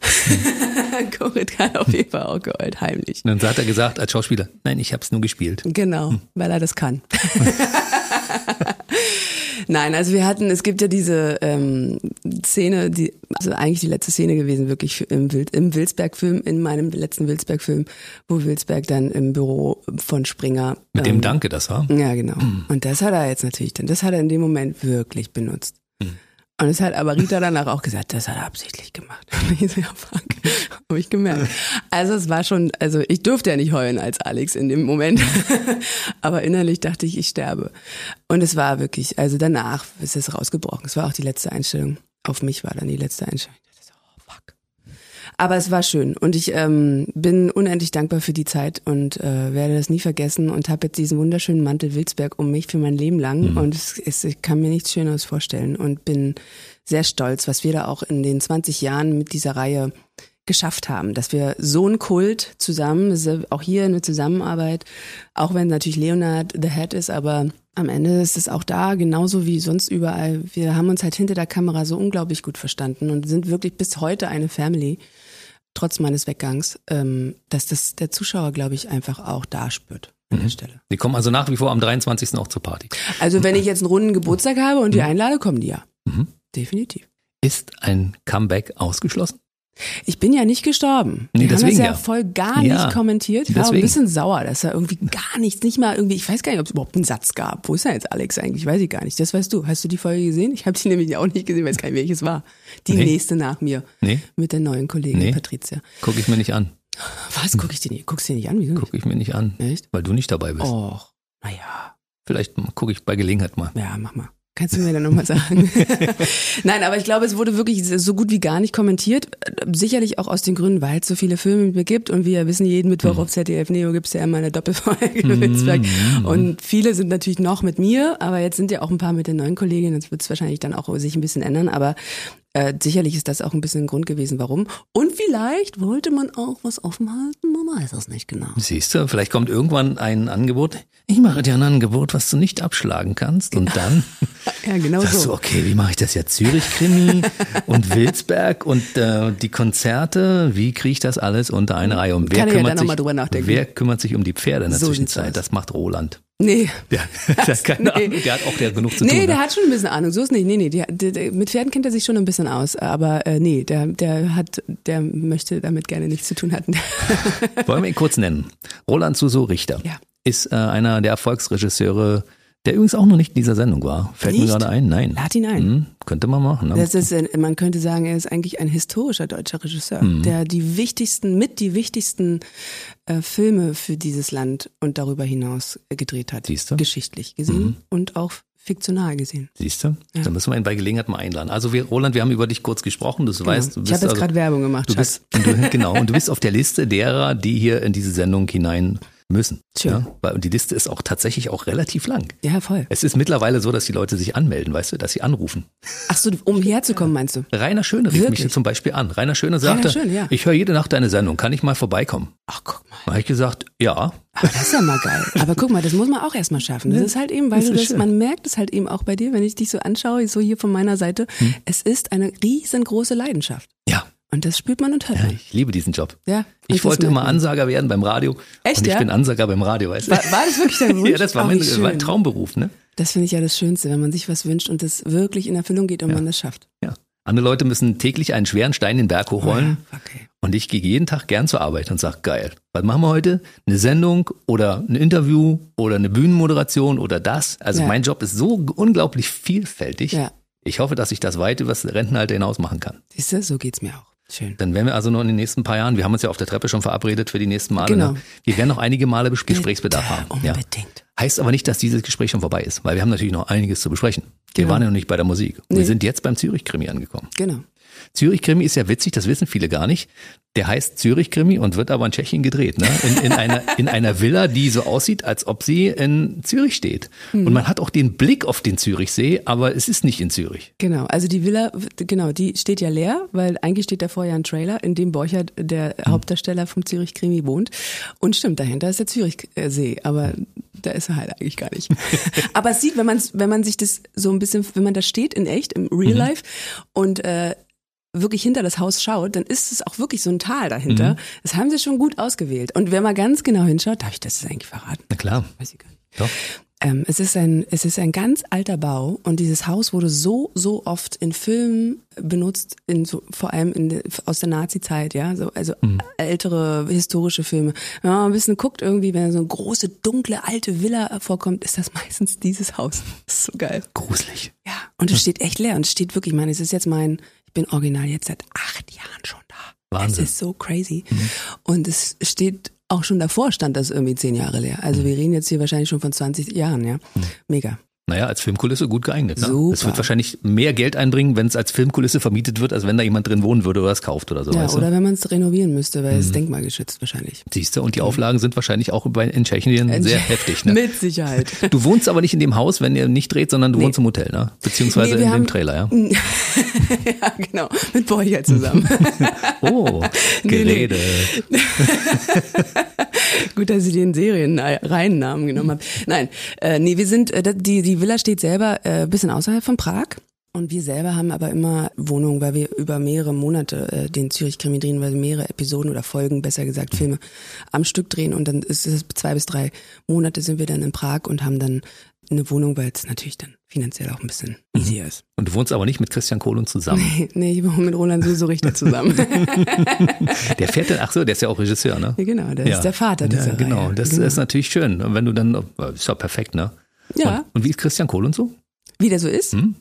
[LAUGHS] Gorit hat auf jeden Fall auch Gold, heimlich. Und dann hat er gesagt als Schauspieler, nein, ich habe es nur gespielt. Genau, weil er das kann. [LAUGHS] Nein, also wir hatten, es gibt ja diese ähm, Szene, die also eigentlich die letzte Szene gewesen, wirklich im, Wild, im Wilsberg-Film, in meinem letzten Wilsberg-Film, wo Wilsberg dann im Büro von Springer. Mit ähm, dem Danke, das war. Ja, genau. Und das hat er jetzt natürlich dann, das hat er in dem Moment wirklich benutzt. Mhm. Und das hat aber Rita danach auch gesagt, das hat er absichtlich gemacht. [LAUGHS] Und ja, fuck, [LAUGHS] habe ich gemerkt. Also es war schon, also ich durfte ja nicht heulen als Alex in dem Moment. [LAUGHS] aber innerlich dachte ich, ich sterbe. Und es war wirklich, also danach ist es rausgebrochen. Es war auch die letzte Einstellung. Auf mich war dann die letzte Einstellung. Ich dachte so, oh, fuck. Aber es war schön. Und ich ähm, bin unendlich dankbar für die Zeit und äh, werde das nie vergessen und habe jetzt diesen wunderschönen Mantel Wilsberg um mich für mein Leben lang. Und es, es, ich kann mir nichts Schöneres vorstellen und bin sehr stolz, was wir da auch in den 20 Jahren mit dieser Reihe geschafft haben, dass wir so einen Kult zusammen, auch hier eine Zusammenarbeit, auch wenn natürlich Leonard the Head ist, aber am Ende ist es auch da genauso wie sonst überall. Wir haben uns halt hinter der Kamera so unglaublich gut verstanden und sind wirklich bis heute eine Family, trotz meines Weggangs, ähm, dass das der Zuschauer, glaube ich, einfach auch da spürt an der Stelle. Die kommen also nach wie vor am 23. auch zur Party. Also wenn ich jetzt einen runden Geburtstag habe und die einlade, kommen die ja. Mhm. Definitiv. Ist ein Comeback ausgeschlossen? Ich bin ja nicht gestorben. Nee, Die haben das deswegen ja, ja. voll gar Ja, nicht kommentiert. Ich war auch ein deswegen. bisschen sauer, dass da irgendwie gar nichts, nicht mal irgendwie, ich weiß gar nicht, ob es überhaupt einen Satz gab. Wo ist denn jetzt Alex eigentlich? Weiß ich gar nicht. Das weißt du. Hast du die Folge gesehen? Ich habe die nämlich auch nicht gesehen, weiß gar nicht, welches war. Die Nee. nächste nach mir. Nee. Mit der neuen Kollegin Nee. Patricia. Gucke ich mir nicht an. Was? Guck ich dir nicht? Guckst du dir nicht an? Wieso? Gucke ich mir nicht an. Echt? Weil du nicht dabei bist. Och, naja. Vielleicht gucke ich bei Gelegenheit mal. Ja, mach mal. Kannst du mir dann nochmal sagen? [LAUGHS] Nein, aber ich glaube, es wurde wirklich so gut wie gar nicht kommentiert. Sicherlich auch aus den Gründen, weil es so viele Filme mit mir gibt. Und wir wissen, jeden Mittwoch auf ZDF Neo gibt's ja immer eine Doppelfolge Mhm. Wilsberg. Und viele sind natürlich noch mit mir, aber jetzt sind ja auch ein paar mit den neuen Kolleginnen. Das wird es wahrscheinlich dann auch sich ein bisschen ändern. Aber äh, sicherlich ist das auch ein bisschen ein Grund gewesen, warum. Und vielleicht wollte man auch was offen halten, man weiß es nicht genau. Siehst du, vielleicht kommt irgendwann ein Angebot. Ich mache dir ein Angebot, was du nicht abschlagen kannst. Und dann [LAUGHS] Ja, genau sagst du, so. okay, wie mache ich das jetzt? Zürich-Krimi [LAUGHS] und Wilsberg und äh, die Konzerte. Wie kriege ich das alles unter eine Reihe? Und wer Kann ja kümmert noch sich, wer kümmert sich um die Pferde in der So Zwischenzeit? Das macht Roland. Nee. [LAUGHS] Der, hat keine nee. Ahnung, der hat auch der genug zu Nee, tun. der ne? hat schon ein bisschen Ahnung. So ist nicht. Nee, nee, der, der, der, mit Pferden kennt er sich schon ein bisschen aus. Aber äh, nee, der, der hat, der möchte damit gerne nichts zu tun hatten. Wollen wir ihn kurz nennen. Roland Suso Richter Ja. ist äh, einer der Erfolgsregisseure Der übrigens auch noch nicht in dieser Sendung war. Fällt mir Nicht? gerade ein. Nein. Lad ihn ein. Hm, könnte man machen. Ne? Das ist, ein- man könnte sagen, er ist eigentlich ein historischer deutscher Regisseur, Mhm. der die wichtigsten, mit die wichtigsten äh, Filme für dieses Land und darüber hinaus äh, gedreht hat. Siehst du? Mhm. Geschichtlich gesehen und auch fiktional gesehen. Siehst du? Dann müssen wir ihn bei Gelegenheit mal einladen. Also wir, Roland, wir haben über dich kurz gesprochen. Du weißt, du ich bist habe jetzt also, gerade Werbung gemacht, du bist, du, genau, und du [LAUGHS] bist auf der Liste derer, die hier in diese Sendung hinein müssen. Schön. Ja? Weil- Und die Liste ist auch tatsächlich auch relativ lang. Ja, voll. Es ist mittlerweile so, dass die Leute sich anmelden, weißt du, dass sie anrufen. Ach so, um herzukommen, meinst du? Rainer Schöne rief mich Wirklich? hier zum Beispiel an. Rainer Schöne sagte, Schöne, ja. ich höre jede Nacht deine Sendung, kann ich mal vorbeikommen? Ach, guck mal. Da habe ich gesagt, ja, Aber das ist ja mal geil. Aber guck mal, das muss man auch erstmal schaffen. Das ist halt eben, weil das du das, schön. man merkt es halt eben auch bei dir, wenn ich dich so anschaue, so hier von meiner Seite. Hm. Es ist eine riesengroße Leidenschaft. Ja. Und das spürt man und hört Ja, man. ich liebe diesen Job. Ja, Ich wollte immer. Ansager werden beim Radio. Echt, und ich ja? bin Ansager beim Radio, weißt du? War, war das wirklich dein [LAUGHS] Wunsch? ja, das war Ach, mein. Traumberuf, ne? Das finde ich ja das Schönste, wenn man sich was wünscht und das wirklich in Erfüllung geht und man das schafft. Ja. Andere Leute müssen täglich einen schweren Stein den Berg hochrollen. Ja, okay. Und ich gehe jeden Tag gern zur Arbeit und sage, geil, was machen wir heute? Eine Sendung oder ein Interview oder eine Bühnenmoderation oder das? Also Ja. mein Job ist so unglaublich vielfältig. Ja. Ich hoffe, dass ich das weit über das Rentenalter hinaus machen kann. Siehst du, so geht's mir auch. Schön. Dann werden wir also noch in den nächsten paar Jahren, wir haben uns ja auf der Treppe schon verabredet für die nächsten Male. Genau. Ne? Wir werden noch einige Male Bes- Gesprächsbedarf haben. Ja. Unbedingt. Heißt aber nicht, dass dieses Gespräch schon vorbei ist, weil wir haben natürlich noch einiges zu besprechen. Wir Genau. waren ja noch nicht bei der Musik. Wir Nee. sind jetzt beim Zürich-Krimi angekommen. Genau. Zürich-Krimi ist ja witzig, das wissen viele gar nicht. Der heißt Zürich-Krimi und wird aber in Tschechien gedreht. Ne? In, in, einer, in einer Villa, die so aussieht, als ob sie in Zürich steht. Mhm. Und man hat auch den Blick auf den Zürichsee, aber es ist nicht in Zürich. Genau, also die Villa, genau, die steht ja leer, weil eigentlich steht davor ja ein Trailer, in dem Borchert, der Hm. Hauptdarsteller vom Zürich Krimi wohnt. Und stimmt, dahinter ist der Zürichsee, aber da ist er halt eigentlich gar nicht. [LAUGHS] aber es sieht, wenn man wenn man sich das so ein bisschen, wenn man da steht in echt, im Real Mhm. Life und äh, wirklich hinter das Haus schaut, dann ist es auch wirklich so ein Tal dahinter. Mhm. Das haben sie schon gut ausgewählt. Und wenn man ganz genau hinschaut, darf ich das jetzt eigentlich verraten? Na klar. Weiß ich gar nicht. Doch. Ähm, es ist ein, es ist ein ganz alter Bau und dieses Haus wurde so, so oft in Filmen benutzt, in so, vor allem in, aus der Nazi-Zeit, ja, so, also ältere historische Filme. Wenn man mal ein bisschen guckt irgendwie, wenn so eine große, dunkle, alte Villa vorkommt, ist das [LAUGHS] meistens dieses Haus. Das ist so geil. Gruselig. Ja, und es steht echt leer und es steht wirklich, ich meine, es ist jetzt mein, ich bin original jetzt seit acht Jahren schon da. Wahnsinn. Es ist so crazy. Und es steht, auch schon davor stand das irgendwie zehn Jahre leer. Also wir reden jetzt hier wahrscheinlich schon von 20 Jahren, ja. Mega. Naja, als Filmkulisse gut geeignet. Ne? Es wird wahrscheinlich mehr Geld einbringen, wenn es als Filmkulisse vermietet wird, als wenn da jemand drin wohnen würde oder es kauft oder so. Ja, weißt oder du? wenn man es renovieren müsste, weil es ist denkmalgeschützt wahrscheinlich. Siehst du, und die Auflagen sind wahrscheinlich auch bei- in Tschechien sehr heftig. Ne? [LAUGHS] Mit Sicherheit. Du wohnst aber nicht in dem Haus, wenn ihr nicht dreht, sondern du wohnst im Hotel, ne? Beziehungsweise Nee, in dem haben- Trailer, ja? [LAUGHS] ja, genau. Mit Borja zusammen. [LAUGHS] Oh, Nee, nee. Gerede. Gut, dass ich den Serienreihennamen genommen habe. Nein, äh, nee, wir sind, äh, die, die Villa steht selber äh, bisschen außerhalb von Prag. Und wir selber haben aber immer Wohnungen, weil wir über mehrere Monate äh, den Zürich-Krimi drehen, weil wir mehrere Episoden oder Folgen, besser gesagt Filme, am Stück drehen. Und dann ist es zwei bis drei Monate sind wir dann in Prag und haben dann eine Wohnung, weil es natürlich dann finanziell auch ein bisschen easier ist. Und du wohnst aber nicht mit Christian Kohl und zusammen. Nee, nee, ich wohne mit Roland Süße Richter zusammen. [LAUGHS] Der fährt dann, ach so, der ist ja auch Regisseur, ne? ja, genau, der ist der Vater dieser ja, Genau, Reihe. das genau. ist natürlich schön. Und wenn du dann, ist ja perfekt, ne? Ja, Und, und wie ist Christian Kohl und so? wie der so ist. Hm?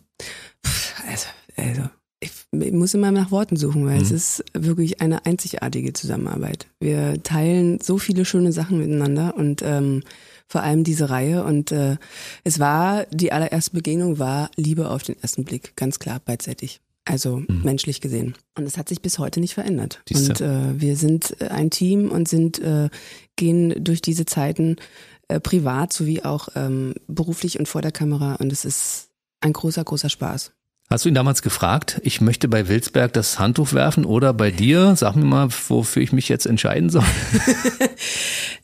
Also, also ich, ich muss immer nach Worten suchen, weil Mhm. es ist wirklich eine einzigartige Zusammenarbeit. Wir teilen so viele schöne Sachen miteinander und ähm, vor allem diese Reihe. Und äh, es war, die allererste Begegnung war Liebe auf den ersten Blick, ganz klar, beidseitig. Also menschlich gesehen. Und es hat sich bis heute nicht verändert. Mhm. Siehste. Und äh, wir sind ein Team und sind äh, gehen durch diese Zeiten äh, privat sowie auch ähm, beruflich und vor der Kamera. Und es ist ein großer, großer Spaß. Hast du ihn damals gefragt, ich möchte bei Wilsberg das Handtuch werfen oder bei dir? Sag mir mal, wofür ich mich jetzt entscheiden soll. [LAUGHS]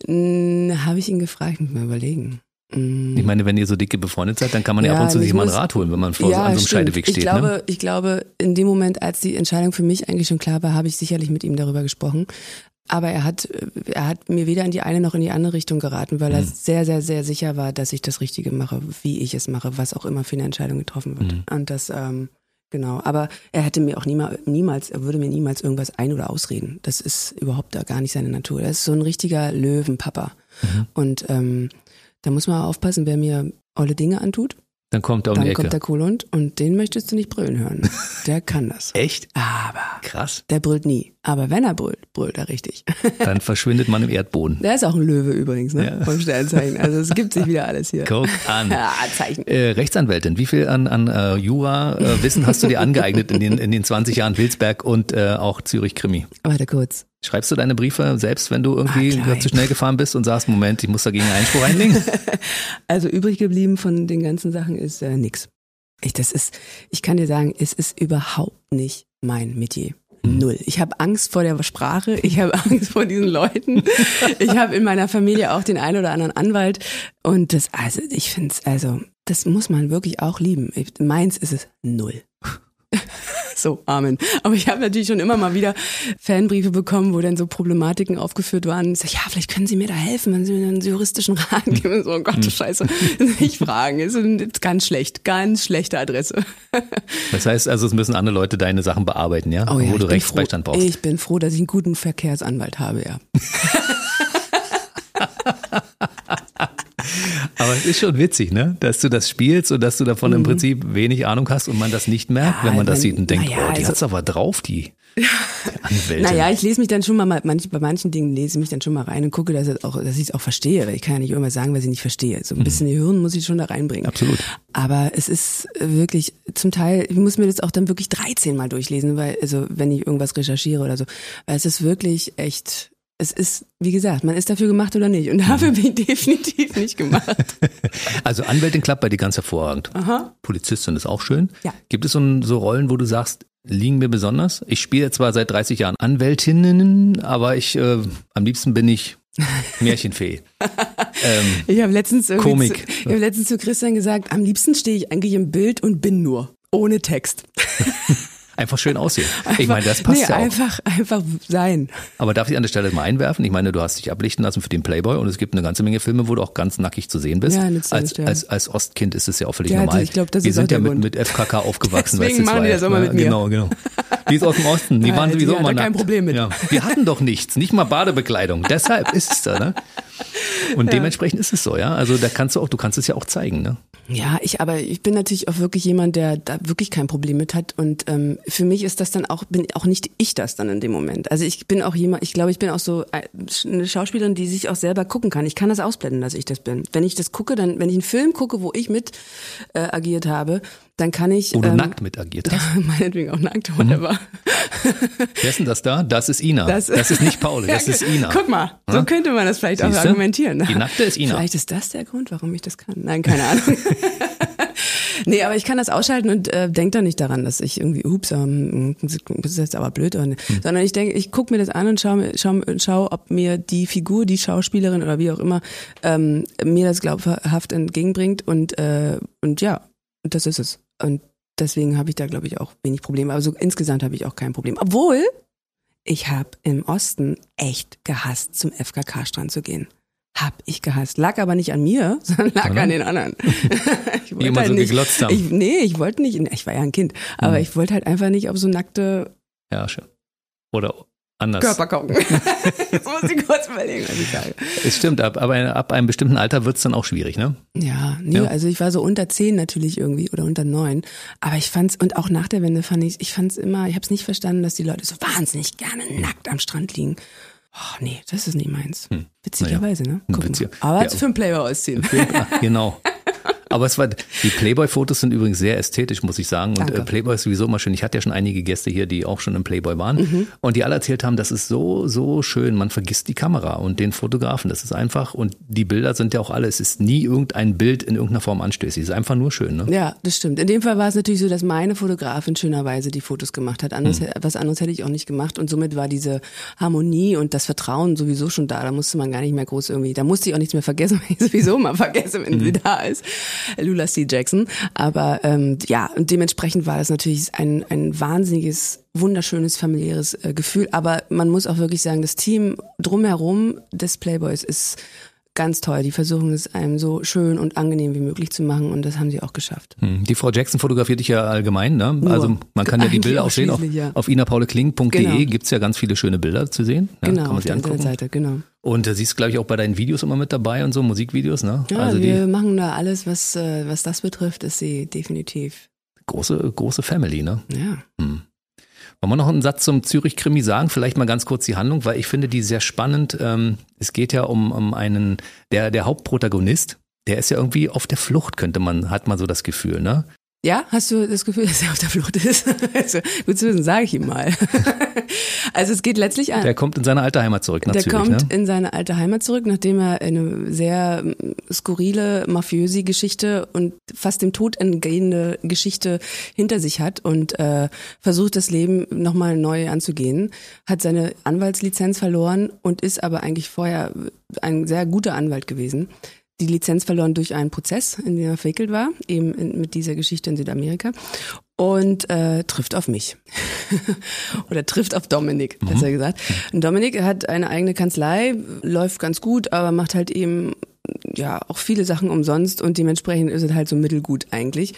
Hm, Habe ich ihn gefragt, muss mal überlegen. Hm. Ich meine, wenn ihr so dicke befreundet seid, dann kann man ja, Ja, ab und zu ich sich mal einen Rat holen, wenn man vor an so einem stimmt. Scheideweg steht. Ich glaube, ne? ich glaube, in dem Moment, als die Entscheidung für mich eigentlich schon klar war, habe ich sicherlich mit ihm darüber gesprochen. Aber er hat, er hat mir weder in die eine noch in die andere Richtung geraten, weil er Mhm. sehr, sehr, sehr sicher war, dass ich das Richtige mache, wie ich es mache, was auch immer für eine Entscheidung getroffen wird. Mhm. Und das, ähm, genau. Aber er hätte mir auch niemals, niemals, er würde mir niemals irgendwas ein- oder ausreden. Das ist überhaupt da gar nicht seine Natur. Er ist so ein richtiger Löwenpapa. Mhm. Und ähm, da muss man aufpassen, wer mir olle Dinge antut, Dann kommt er um dann die Ecke. kommt der Kohlhund und den möchtest du nicht brüllen hören. [LAUGHS] Der kann das. Echt? Aber Krass. der brüllt nie. Aber wenn er brüllt, brüllt er richtig. [LAUGHS] Dann verschwindet man im Erdboden. Der ist auch ein Löwe übrigens, ne? Ja. Vom Sternzeichen. Also es gibt sich wieder alles hier. Guck an. [LAUGHS] Ja, Zeichen. Äh, Rechtsanwältin, wie viel an, an äh, Jura-Wissen hast du dir angeeignet in den, in den 20 Jahren Wilsberg und äh, auch Zürich-Krimi? Warte kurz. Schreibst du deine Briefe selbst, wenn du irgendwie Ah, zu schnell gefahren bist und sagst, Moment, ich muss dagegen einen Einspruch einlegen? [LAUGHS] Also übrig geblieben von den ganzen Sachen ist äh, nix. Ich, das ist, ich kann dir sagen, es ist überhaupt nicht mein Metier. Null. Ich habe Angst vor der Sprache, ich habe [LAUGHS] Angst vor diesen Leuten. Ich habe in meiner Familie auch den einen oder anderen Anwalt. Und das, also ich finde es, also, das muss man wirklich auch lieben. Ich, meins ist es null. So, Amen. Aber ich habe natürlich schon immer mal wieder Fanbriefe bekommen, wo dann so Problematiken aufgeführt waren. Ich sag, ja, vielleicht können Sie mir da helfen, wenn Sie mir einen juristischen Rat geben. So, oh Gott, Scheiße. Nicht fragen. Ist ganz schlecht. Ganz schlechte Adresse. Das heißt also, es müssen andere Leute deine Sachen bearbeiten, ja? Oh ja, Wo du ich bin Rechtsbeistand froh, brauchst. Ich bin froh, dass ich einen guten Verkehrsanwalt habe, ja. [LAUGHS] Aber es ist schon witzig, ne? Dass du das spielst und dass du davon im Prinzip wenig Ahnung hast und man das nicht merkt, Mhm. Ja, wenn man das wenn- sieht und denkt, naja, oh, die also- hat's aber drauf, die [LAUGHS] Anwältin. Naja, ich lese mich dann schon mal, manch, bei manchen Dingen lese ich mich dann schon mal rein und gucke, dass, es auch, dass ich es auch verstehe, weil ich kann ja nicht irgendwas sagen, was ich nicht verstehe. So ein bisschen Hirn muss ich schon da reinbringen. Mhm. Absolut. Aber es ist wirklich zum Teil, ich muss mir das auch dann wirklich 13 Mal durchlesen, weil, also wenn ich irgendwas recherchiere oder so, weil es ist wirklich echt, es ist, wie gesagt, man ist dafür gemacht oder nicht. Und [LAUGHS] dafür bin ich definitiv nicht gemacht. [LAUGHS] Also Anwältin klappt bei dir ganz hervorragend. Aha. Polizistin ist auch schön. Ja. Gibt es so, so Rollen, wo du sagst, liegen mir besonders? Ich spiele zwar seit 30 Jahren Anwältinnen, aber ich äh, am liebsten bin ich Märchenfee. [LAUGHS] ähm, Ich habe letztens. Zu, ich hab letztens zu Christian gesagt, am liebsten stehe ich eigentlich im Bild und bin nur. Ohne Text. Einfach schön aussehen. ich meine, das passt nee, ja auch. einfach, einfach sein. Aber darf ich an der Stelle mal einwerfen? Ich meine, du hast dich ablichten lassen für den Playboy und es gibt eine ganze Menge Filme, wo du auch ganz nackig zu sehen bist. Ja, als, ja. als, als Ostkind ist es ja auch völlig Ja, normal. ich glaub, das Wir ist sind ja der mit, mit FKK aufgewachsen. [LAUGHS] Deswegen weißt du, machen die das immer mit mir. Genau, genau. Die ist aus dem Osten, die Ja, waren sowieso immer da kein nackt. Problem mit. Ja. Wir hatten doch nichts, nicht mal Badebekleidung. Deshalb ist es da, ne? [LAUGHS] Und dementsprechend ist es so, ja. Also da kannst du auch, du kannst es ja auch zeigen, ne? Ja, ich, aber ich bin natürlich auch wirklich jemand, der da wirklich kein Problem mit hat. Und ähm, für mich ist das dann auch, bin auch nicht ich das dann in dem Moment. Also ich bin auch jemand, ich glaube, ich bin auch so äh, eine Schauspielerin, die sich auch selber gucken kann. Ich kann das ausblenden, dass ich das bin. Wenn ich das gucke, dann, wenn ich einen Film gucke, wo ich mit äh, agiert habe, dann kann ich. Wo du ähm, nackt mit agiert hast. [LAUGHS] meinetwegen auch nackt, whatever. Wer ist denn das da? Das ist Ina. Das, Das- ist nicht Paul, [LAUGHS] das ist Ina. Guck mal, so könnte man das vielleicht auch Siehste? argumentieren. Die Nackte ist Ina. Vielleicht ist das der Grund, warum ich das kann. Nein, keine Ahnung. [LAUGHS] nee, aber ich kann das ausschalten und äh, denke da nicht daran, dass ich irgendwie, ups, ähm, das ist jetzt aber blöd. Oder, Hm. Sondern ich denke, ich gucke mir das an und schaue, schau, schau, ob mir die Figur, die Schauspielerin oder wie auch immer, ähm, mir das glaubhaft entgegenbringt. Und, äh, und ja, das ist es. Und deswegen habe ich da, glaube ich, auch wenig Probleme. Aber so insgesamt habe ich auch kein Problem. Obwohl, ich habe im Osten echt gehasst, zum FKK-Strand zu gehen. Hab ich gehasst. Lag aber nicht an mir, [LAUGHS] sondern lag Sondern? an den anderen. [LAUGHS] ich wollte immer halt so nicht, geglotzt haben. Ich, nee, ich wollte nicht, ich war ja ein Kind, aber Mhm. ich wollte halt einfach nicht auf so nackte Ja, schön. Oder anders. Körper gucken. Jetzt [LAUGHS] muss ich kurz überlegen, was ich sage. Es stimmt, ab, aber ab einem bestimmten Alter wird's dann auch schwierig, ne? Ja, nee, Ja. also ich war so unter zehn natürlich irgendwie oder unter neun. Aber ich fand's, und auch nach der Wende fand ich, ich fand's immer, ich hab's nicht verstanden, dass die Leute so wahnsinnig gerne nackt am Strand liegen. Oh, nee, das ist nicht meins. Witzigerweise, ne? Guck. Witzig. Aber Ja. für einen Playboy ausziehen. [LAUGHS] Genau. Aber es war, die Playboy-Fotos sind übrigens sehr ästhetisch, muss ich sagen. Und äh, Playboy ist sowieso immer schön. Ich hatte ja schon einige Gäste hier, die auch schon im Playboy waren. Mhm. Und die alle erzählt haben, das ist so, so schön. Man vergisst die Kamera und den Fotografen. Das ist einfach, und die Bilder sind ja auch alle, es ist nie irgendein Bild in irgendeiner Form anstößig. Es ist einfach nur schön, ne? Ja, das stimmt. In dem Fall war es natürlich so, dass meine Fotografin schönerweise die Fotos gemacht hat. Anders, Hm. Was anderes hätte ich auch nicht gemacht. Und somit war diese Harmonie und das Vertrauen sowieso schon da. Da musste man gar nicht mehr groß irgendwie, da musste ich auch nichts mehr vergessen, [LAUGHS] weil ich sowieso mal vergesse, wenn Mhm. sie da ist. Lula C. Jackson. Aber ähm, ja, und dementsprechend war das natürlich ein, ein wahnsinniges, wunderschönes familiäres äh, Gefühl. Aber man muss auch wirklich sagen, das Team drumherum des Playboys ist ganz toll. Die versuchen es einem so schön und angenehm wie möglich zu machen und das haben sie auch geschafft. Hm. Die Frau Jackson fotografiert dich ja allgemein, ne? Also man kann ja die [LAUGHS] Bilder auch sehen. Auf, ja. auf inapaulekling.de Genau. gibt's ja ganz viele schöne Bilder zu sehen. Ja, genau, kann man auf der angucken. Internetseite, genau. Und äh, siehst, glaube ich, auch bei deinen Videos immer mit dabei und so, Musikvideos, ne? Ja, also wir machen da alles, was, äh, was das betrifft, ist sie definitiv. große, große Family, ne? Ja. Hm. Wollen wir noch einen Satz zum Zürich-Krimi sagen? Vielleicht mal ganz kurz die Handlung, weil ich finde die sehr spannend. Ähm, es geht ja um, um einen, der, der Hauptprotagonist, der ist ja irgendwie auf der Flucht, könnte man, hat man so das Gefühl, ne? Ja, hast du das Gefühl, [LAUGHS] dass er auf der Flucht ist? Also, gut zu wissen, sage ich ihm mal. [LAUGHS] Also es geht letztlich an. Der kommt in seine alte Heimat zurück nach Der kommt ne? in seine alte Heimat zurück, nachdem er eine sehr mm, skurrile, mafiösi Geschichte und fast dem Tod entgehende Geschichte hinter sich hat und äh, versucht, das Leben nochmal neu anzugehen, hat seine Anwaltslizenz verloren und ist aber eigentlich vorher ein sehr guter Anwalt gewesen. Die Lizenz verloren durch einen Prozess, in dem er verwickelt war, eben in, mit dieser Geschichte in Südamerika und äh, trifft auf mich. [LAUGHS] Oder trifft auf Dominik, besser gesagt. Und Dominik hat eine eigene Kanzlei, läuft ganz gut, aber macht halt eben ja auch viele Sachen umsonst und dementsprechend ist es halt so mittelgut eigentlich.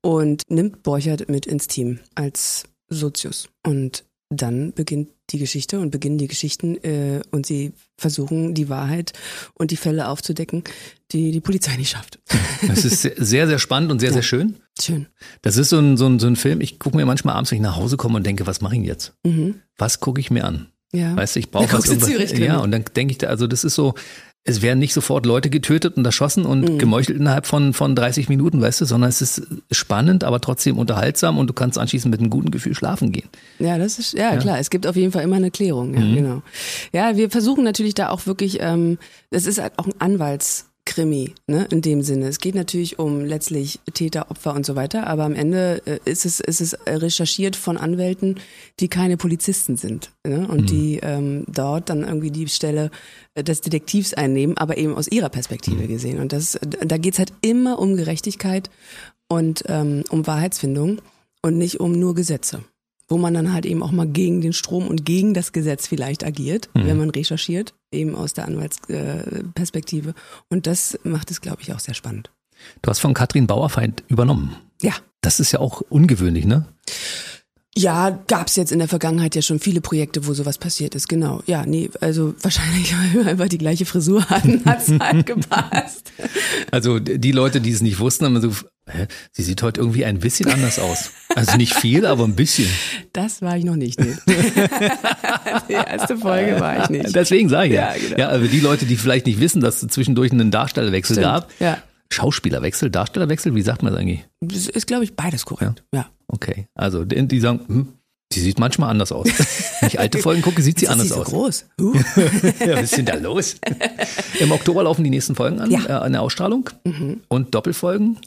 Und nimmt Borchert mit ins Team als Sozius. Und dann beginnt die Geschichte und beginnen die Geschichten äh, und sie versuchen die Wahrheit und die Fälle aufzudecken, die die Polizei nicht schafft. [LAUGHS] Das ist sehr, sehr spannend und sehr, sehr schön. Schön. Das ist so ein, so ein, so ein Film, ich gucke mir manchmal abends, wenn ich nach Hause komme und denke, was mache ich jetzt? Mhm. Was gucke ich mir an? Ja. Weißt du, ich brauche was irgendwas. Ja, und dann denke ich, da, also das ist so, es werden nicht sofort Leute getötet und erschossen und Mhm. gemeuchelt innerhalb von, von 30 Minuten, weißt du, sondern es ist spannend, aber trotzdem unterhaltsam und du kannst anschließend mit einem guten Gefühl schlafen gehen. Ja, das ist, ja, klar, es gibt auf jeden Fall immer eine Klärung, ja, genau. Ja, wir versuchen natürlich da auch wirklich, ähm, das ist halt auch ein Anwaltskrimi, ne, in dem Sinne. Es geht natürlich um letztlich Täter, Opfer und so weiter, aber am Ende äh, ist es, ist es recherchiert von Anwälten, die keine Polizisten sind, ne, und die ähm, dort dann irgendwie die Stelle äh, des Detektivs einnehmen, aber eben aus ihrer Perspektive gesehen. Und das, da geht's halt immer um Gerechtigkeit und ähm, um Wahrheitsfindung und nicht um nur Gesetze wo man dann halt eben auch mal gegen den Strom und gegen das Gesetz vielleicht agiert, wenn man recherchiert, eben aus der Anwaltsperspektive. Und das macht es, glaube ich, auch sehr spannend. Du hast von Katrin Bauerfeind übernommen. Ja. Das ist ja auch ungewöhnlich, ne? Ja, gab's jetzt in der Vergangenheit ja schon viele Projekte, wo sowas passiert ist, genau. Ja, nee, also [LAUGHS] wahrscheinlich, weil wir einfach die gleiche Frisur hatten, hat's [LAUGHS] halt gepasst. Also die Leute, die es nicht wussten, haben so, sie sieht heute irgendwie ein bisschen anders aus. Also nicht viel, aber ein bisschen. Das war ich noch nicht, nee. [LAUGHS] Die erste Folge war ich nicht. Deswegen sage ich ja. Ja, genau. Ja, also die Leute, die vielleicht nicht wissen, dass es zwischendurch einen Darstellerwechsel Stimmt, gab. ja. Schauspielerwechsel, Darstellerwechsel, wie sagt man das eigentlich? Das ist, glaube ich, beides korrekt. Ja. Okay, also die, die sagen, hm, die sieht manchmal anders aus. Wenn ich alte Folgen gucke, sieht sie [LAUGHS] anders sie so aus. groß. [LAUGHS] Uh. Ja, was ist denn da los? Im Oktober laufen die nächsten Folgen an, Ja. Mhm. äh, an der Ausstrahlung und Doppelfolgen.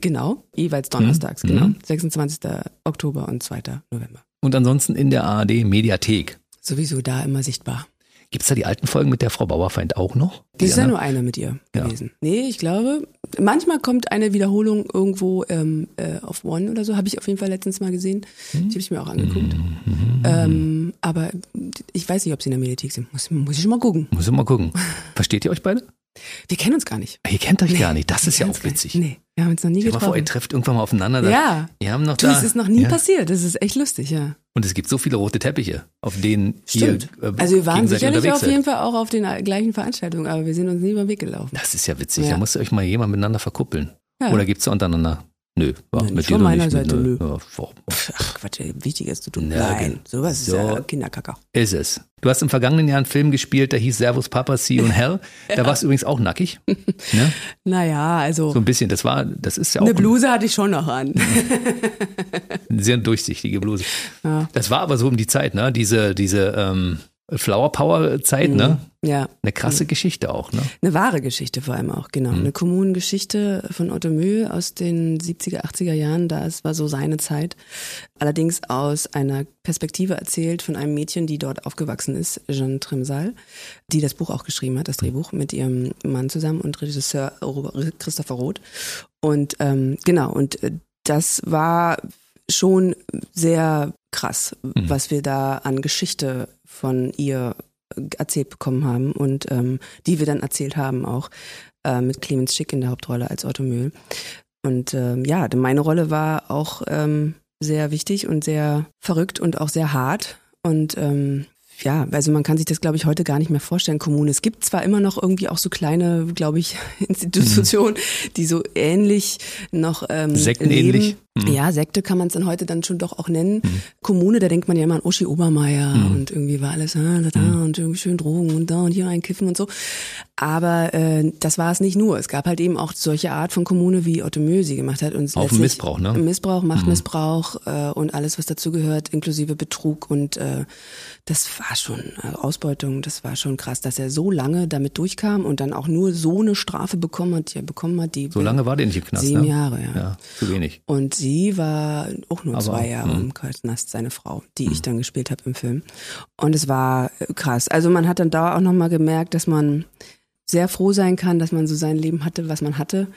Genau, jeweils donnerstags, Mhm. genau. 26. Oktober und 2. November. Und ansonsten in der ARD Mediathek. Sowieso da immer sichtbar. Gibt's da die alten Folgen mit der Frau Bauerfeind auch noch? Die ist ja nur eine mit ihr Ja. gewesen. Nee, ich glaube, manchmal kommt eine Wiederholung irgendwo ähm, äh, auf One oder so. Habe ich auf jeden Fall letztens mal gesehen. Die habe ich mir auch angeguckt. Ähm, aber ich weiß nicht, ob sie in der Mediathek sind. Muss, muss ich schon mal gucken. Muss ich mal gucken. [LAUGHS] Versteht ihr euch beide? Wir kennen uns gar nicht. Ihr kennt euch gar nicht. Das ist ja auch witzig. Nee, wir haben uns noch nie dir mal vor, ihr getroffen. trefft irgendwann mal aufeinander. Ja. Wir haben noch Du, da. es ist noch nie ja. passiert. Das ist echt lustig, ja. Und es gibt so viele rote Teppiche, auf denen Stimmt. ihr äh, also wir waren sicherlich auf jeden Fall auch auf den gleichen Veranstaltungen, aber wir sind uns nie über den Weg gelaufen. Das ist ja witzig. Ja. Da muss ihr euch mal jemand miteinander verkuppeln. Ja. Oder gibt's da untereinander? Nö, ja, Nö, nicht mit von dir noch meiner nicht. Seite, mit, nö. Ja, Ach Quatsch, ey, wichtig ist zu tun. Ja, Nein, sowas ist so. ja Kinderkacker. ist es. Du hast im vergangenen Jahr einen Film gespielt, der hieß Servus Papa, See You in Hell. Da warst du übrigens auch nackig. [LAUGHS] ne? Naja, also So ein bisschen. Das war, das ist ja auch eine Bluse hatte ich schon noch an. eine sehr durchsichtige Bluse. Ja. Das war aber so um die Zeit, ne? Diese, diese ähm, Flower Power Zeit, ne? Ja, Eine krasse Geschichte auch, ne? eine wahre Geschichte vor allem auch, genau. Eine Kommunengeschichte von Otto Mühl aus den 70er, 80er Jahren, da es war so seine Zeit. Allerdings aus einer Perspektive erzählt von einem Mädchen, die dort aufgewachsen ist, Jeanne Trimsal, die das Buch auch geschrieben hat, das Drehbuch mit ihrem Mann zusammen und Regisseur Christopher Roth. Und ähm, genau, und äh, das war schon sehr krass, was wir da an Geschichte von ihr erzählt bekommen haben und ähm, die wir dann erzählt haben auch äh, mit Clemens Schick in der Hauptrolle als Otto Mühl. Und ähm, ja, meine Rolle war auch ähm, sehr wichtig und sehr verrückt und auch sehr hart. Und ähm, ja, also man kann sich das, glaube ich, heute gar nicht mehr vorstellen, Kommune. Es gibt zwar immer noch irgendwie auch so kleine, glaube ich, [LAUGHS] Institutionen, mhm. die so ähnlich noch ähm, Sektenähnlich. Mhm. Ja, Sekte kann man es dann heute dann schon doch auch nennen. Mhm. Kommune, da denkt man ja immer an Uschi Obermeier mhm. und irgendwie war alles ah, da, da mhm. und irgendwie schön Drogen und da und hier einkiffen und so. Aber äh, das war es nicht nur. Es gab halt eben auch solche Art von Kommune, wie Otto Mösi gemacht hat. Und Auf Missbrauch, ne? Missbrauch, Machtmissbrauch mhm. äh, und alles, was dazu gehört, inklusive Betrug und äh, das war schon äh, Ausbeutung, das war schon krass, dass er so lange damit durchkam und dann auch nur so eine Strafe bekommen hat, die er bekommen hat. Die so lange war der nicht im Knast, Sieben ne? Jahre, ja. ja. Zu wenig. Und sie war auch nur Aber, zwei Jahre mh. im Knast, seine Frau, die ich dann gespielt habe im Film. Und es war äh, krass. Also man hat dann da auch nochmal gemerkt, dass man sehr froh sein kann, dass man so sein Leben hatte, was man hatte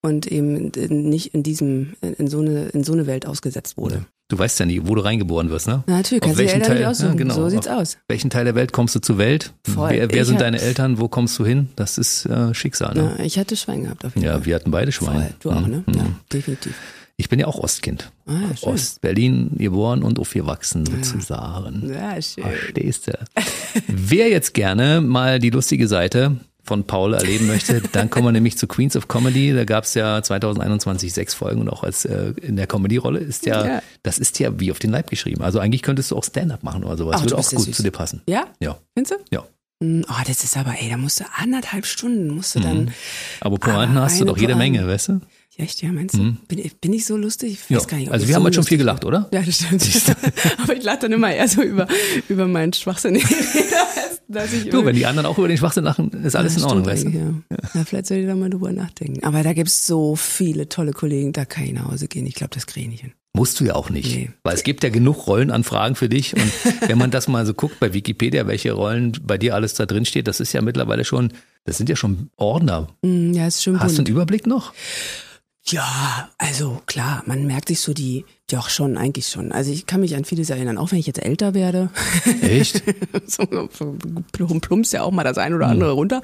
und eben nicht in diesem, in so eine, in so eine Welt ausgesetzt wurde. Du weißt ja nie, wo du reingeboren wirst, ne? Na, natürlich, kannst du welchen Teil, aussuchen. Ja, genau. So sieht's Auf aus. Welchen Teil der Welt kommst du zur Welt? Voll. Wer, wer sind deine Eltern? Wo kommst du hin? Das ist äh, Schicksal, ne? Ja, ich hatte Schwein gehabt auf jeden Fall. Ja, wir hatten beide Schweine. Voll. Du auch, ne? Mhm. Ja, definitiv. Ich bin ja auch Ostkind. Ah. Ost-Berlin geboren und aufgewachsen sozusagen. Ja, schön. Verstehst du? [LAUGHS] Wer jetzt gerne mal die lustige Seite von Paul erleben möchte, [LAUGHS] dann kommen wir nämlich zu Queens of Comedy. Da gab es ja 2021 sechs Folgen und auch als äh, in der Comedy-Rolle ist ja, ja, das ist ja wie auf den Leib geschrieben. Also eigentlich könntest du auch Stand-up machen oder sowas. Ach, Würde auch gut süß. zu dir passen. Ja? Ja. Findest du? Ja. Oh, das ist aber, ey, da musst du anderthalb Stunden, musst du dann. Mhm. Aber Pointen hast du doch jede Menge, weißt du? Ja, echt, ja, meinst du? Mhm. Bin, bin ich so lustig? Ich weiß ja. gar nicht. Also wir so haben halt schon viel gelacht, oder? Ja, das stimmt. [LAUGHS] aber ich lache dann immer eher so über, über meinen Schwachsinn. [LAUGHS] du, wenn die anderen auch über den Schwachsinn lachen, ist alles ja, in Ordnung, weißt du? Ja. ja. vielleicht soll ich da mal drüber nachdenken. Aber da gibt's so viele tolle Kollegen, da kann ich nach Hause gehen. Ich glaube, das kriege ich nicht hin. Musst du ja auch nicht. Nee. Weil es gibt ja genug Rollenanfragen für dich. Und [LAUGHS] wenn man das mal so guckt bei Wikipedia, welche Rollen bei dir alles da drin steht, das ist ja mittlerweile schon, das sind ja schon Ordner. Mm, ja, ist schon Hast bunt. du einen Überblick noch? Ja, also klar, man merkt sich so die, doch schon, eigentlich schon. Also ich kann mich an vieles erinnern, auch wenn ich jetzt älter werde. Echt? [LAUGHS] so plumpst ja auch mal das ein oder andere mhm. runter.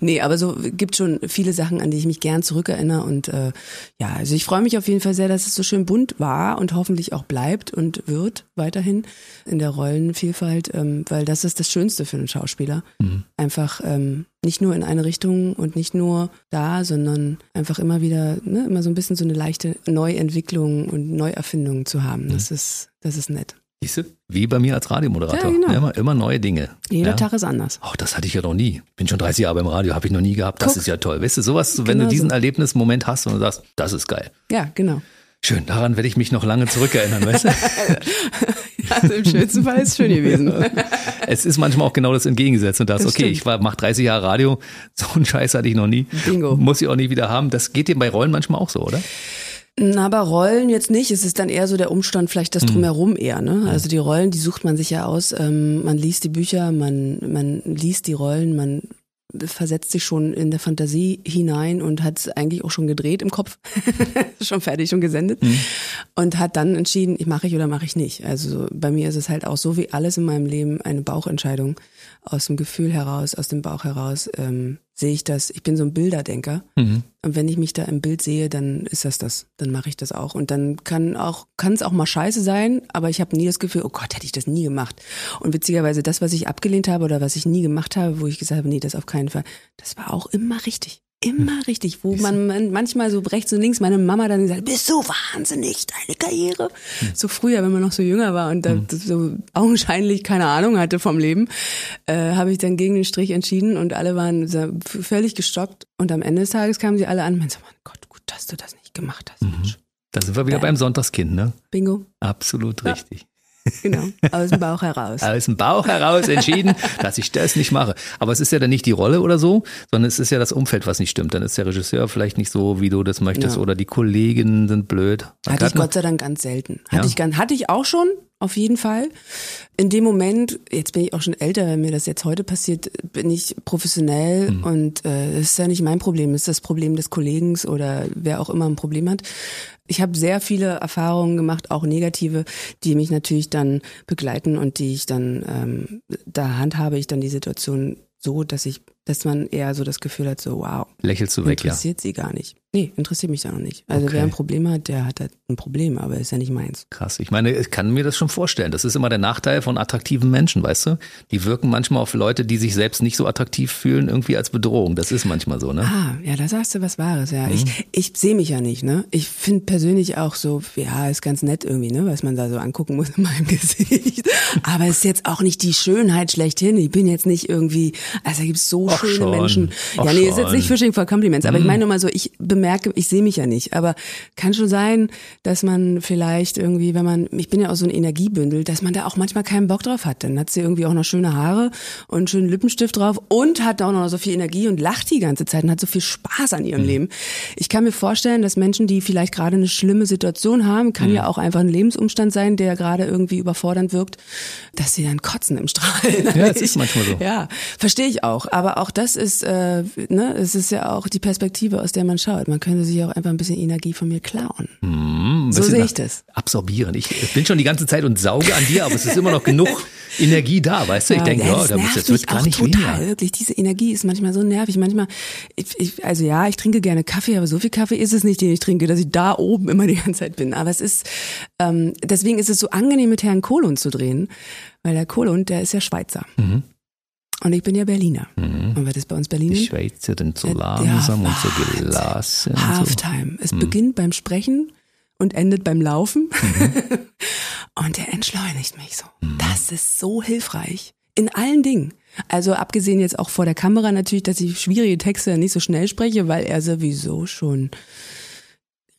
Nee, aber so gibt schon viele Sachen, an die ich mich gern zurückerinnere. Und äh, ja, also ich freue mich auf jeden Fall sehr, dass es so schön bunt war und hoffentlich auch bleibt und wird weiterhin in der Rollenvielfalt, ähm, weil das ist das Schönste für einen Schauspieler. Mhm. Einfach ähm, nicht nur in eine Richtung und nicht nur da, sondern einfach immer wieder, ne, immer so ein bisschen so eine leichte Neuentwicklung und Neuerfindung Erfindungen zu haben. Das mhm. ist, das ist nett. Siehst du? Wie bei mir als Radiomoderator. Ja, genau. immer, immer neue Dinge. Jeder ja. Tag ist anders. Ach, das hatte ich ja noch nie. Bin schon 30 Jahre beim Radio, habe ich noch nie gehabt. Das Guck. ist ja toll. Weißt du, sowas, genau wenn du diesen so. Erlebnismoment hast und du sagst, das ist geil. Ja, genau. Schön, daran werde ich mich noch lange zurückerinnern, weißt du? [LAUGHS] also im schönsten Fall ist es schön gewesen. [LAUGHS] es ist manchmal auch genau das Entgegengesetzte. Und das, das okay, stimmt. ich war, mach 30 Jahre Radio, [LAUGHS] so einen Scheiß hatte ich noch nie. Bingo. Muss ich auch nie wieder haben. Das geht dir bei Rollen manchmal auch so, oder? Aber Rollen jetzt nicht. Es ist dann eher so der Umstand, vielleicht das mhm. drumherum eher. Ne? Also die Rollen, die sucht man sich ja aus. Ähm, man liest die Bücher, man, man liest die Rollen, man versetzt sich schon in der Fantasie hinein und hat es eigentlich auch schon gedreht im Kopf, [LAUGHS] schon fertig, schon gesendet mhm. und hat dann entschieden, ich mache ich oder mache ich nicht. Also bei mir ist es halt auch so wie alles in meinem Leben eine Bauchentscheidung aus dem Gefühl heraus, aus dem Bauch heraus. Ähm, sehe ich das, ich bin so ein Bilderdenker. Mhm. Und wenn ich mich da im Bild sehe, dann ist das das. Dann mache ich das auch. Und dann kann auch, kann es auch mal scheiße sein, aber ich habe nie das Gefühl, oh Gott, hätte ich das nie gemacht. Und witzigerweise, das, was ich abgelehnt habe oder was ich nie gemacht habe, wo ich gesagt habe, nee, das auf keinen Fall, das war auch immer richtig. Immer richtig, wo man manchmal so rechts und links meine Mama dann gesagt, bist du wahnsinnig, deine Karriere. Hm. So früher, wenn man noch so jünger war und hm. so augenscheinlich keine Ahnung hatte vom Leben, äh, habe ich dann gegen den Strich entschieden und alle waren völlig gestockt. Und am Ende des Tages kamen sie alle an und meinten, mein Gott, gut, dass du das nicht gemacht hast. Mhm. Da sind wir wieder ja. beim Sonntagskind, ne? Bingo. Absolut ja. Genau, aus dem Bauch heraus. aus dem Bauch heraus entschieden, [LAUGHS] dass ich das nicht mache. Aber es ist ja dann nicht die Rolle oder so, sondern es ist ja das Umfeld, was nicht stimmt. Dann ist der Regisseur vielleicht nicht so, wie du das möchtest, ja. oder die Kollegen sind blöd. Hatte ich Gott sei Dank ganz selten. Hatte, ja? ich, ganz, hatte ich auch schon, auf jeden Fall. In dem Moment, jetzt bin ich auch schon älter, wenn mir das jetzt heute passiert, bin ich professionell mhm. und äh, das ist ja nicht mein Problem, das ist das Problem des Kollegen oder wer auch immer ein Problem hat. Ich habe sehr viele Erfahrungen gemacht, auch negative, die mich natürlich dann begleiten und die ich dann, ähm, da handhabe ich dann die Situation so, dass ich dass man eher so das Gefühl hat, so wow. Lächelst du weg, ja. Interessiert sie gar nicht. Nee, interessiert mich da noch nicht. Also okay. wer ein Problem hat, der hat halt ein Problem, aber ist ja nicht meins. Krass. Ich meine, ich kann mir das schon vorstellen. Das ist immer der Nachteil von attraktiven Menschen, weißt du? Die wirken manchmal auf Leute, die sich selbst nicht so attraktiv fühlen, irgendwie als Bedrohung. Das ist manchmal so, ne? Ah, ja, da sagst du was Wahres, ja. Mhm. Ich, ich sehe mich ja nicht, ne? Ich finde persönlich auch so, ja, ist ganz nett irgendwie, ne, was man da so angucken muss in meinem [LAUGHS] Gesicht. aber es ist jetzt auch nicht die Schönheit schlechthin. Ich bin jetzt nicht irgendwie, also da gibt's so Ach schöne schon. Menschen. Ach ja, nee, schon. ist jetzt nicht Fishing for Compliments, aber mhm. ich meine nur mal so, ich bemerke, ich sehe mich ja nicht, aber kann schon sein, dass man vielleicht irgendwie, wenn man, ich bin ja auch so ein Energiebündel, dass man da auch manchmal keinen Bock drauf hat. Dann hat sie irgendwie auch noch schöne Haare und einen schönen Lippenstift drauf und hat auch noch so viel Energie und lacht die ganze Zeit und hat so viel Spaß an ihrem mhm. Leben. Ich kann mir vorstellen, dass Menschen, die vielleicht gerade eine schlimme Situation haben, kann mhm. ja auch einfach ein Lebensumstand sein, der gerade irgendwie überfordernd wirkt, dass sie dann kotzen im Strahl. Ja, das [LAUGHS] ist manchmal so. Ja, verstehe ich auch. Aber auch das ist, äh, ne, es ist ja auch die Perspektive, aus der man schaut. Man könnte sich auch einfach ein bisschen Energie von mir klauen. Mm, so sehe ich das. Absorbieren. Ich bin schon die ganze Zeit und sauge an dir, aber es ist immer noch genug [LAUGHS] Energie da, weißt du? Ich ja, denke, ja, da muss jetzt wird gar nicht total, weniger. Wirklich, diese Energie ist manchmal so nervig. Manchmal, ich, ich, also ja, ich trinke gerne Kaffee, aber so viel Kaffee ist es nicht, den ich trinke, dass ich da oben immer die ganze Zeit bin. Aber es ist, ähm, deswegen ist es so angenehm, mit Herrn Kohlund zu drehen, weil der Kohlund, der ist ja Schweizer. Mhm. Und ich bin ja Berliner. Mhm. Und was ist bei uns Berliner? Die Schweizer sind so langsam ja, und so gelassen. Halftime. So. Es mhm. beginnt beim Sprechen und endet beim Laufen. Mhm. [LAUGHS] und der entschleunigt mich so. Mhm. Das ist so hilfreich. In allen Dingen. Also abgesehen jetzt auch vor der Kamera natürlich, dass ich schwierige Texte nicht so schnell spreche, weil er sowieso schon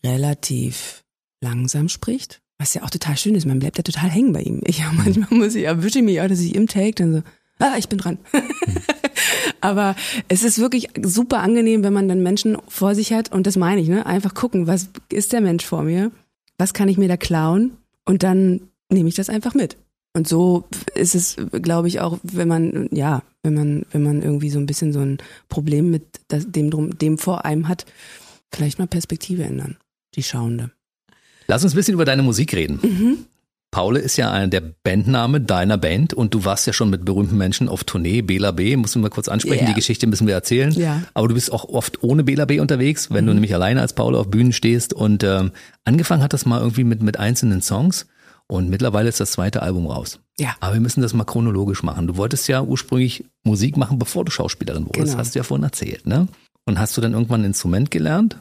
relativ langsam spricht. Was ja auch total schön ist. Man bleibt ja total hängen bei ihm. Ich, ja, [LAUGHS] manchmal muss ich, erwische ich mich auch, dass ich im Take dann so, ah, ich bin dran. [LAUGHS] Aber es ist wirklich super angenehm, wenn man dann Menschen vor sich hat und das meine ich, ne? Einfach gucken, was ist der Mensch vor mir? Was kann ich mir da klauen? Und dann nehme ich das einfach mit. Und so ist es, glaube ich, auch, wenn man, ja, wenn man, wenn man irgendwie so ein bisschen so ein Problem mit dem, drum, dem vor einem hat, vielleicht mal Perspektive ändern. Die Schauende. Lass uns ein bisschen über deine Musik reden. Mhm. Paule ist ja einer der Bandname deiner Band und du warst ja schon mit berühmten Menschen auf Tournee. Bela B, musst du mal kurz ansprechen, yeah. die Geschichte müssen wir erzählen. Ja. Aber du bist auch oft ohne Bela B unterwegs, wenn mhm. du nämlich alleine als Paule auf Bühnen stehst. Und ähm, angefangen hat das mal irgendwie mit, mit einzelnen Songs und mittlerweile ist das zweite Album raus. Ja. Aber wir müssen das mal chronologisch machen. Du wolltest ja ursprünglich Musik machen, bevor du Schauspielerin wurdest, genau. hast du ja vorhin erzählt, ne? Und hast du dann irgendwann ein Instrument gelernt?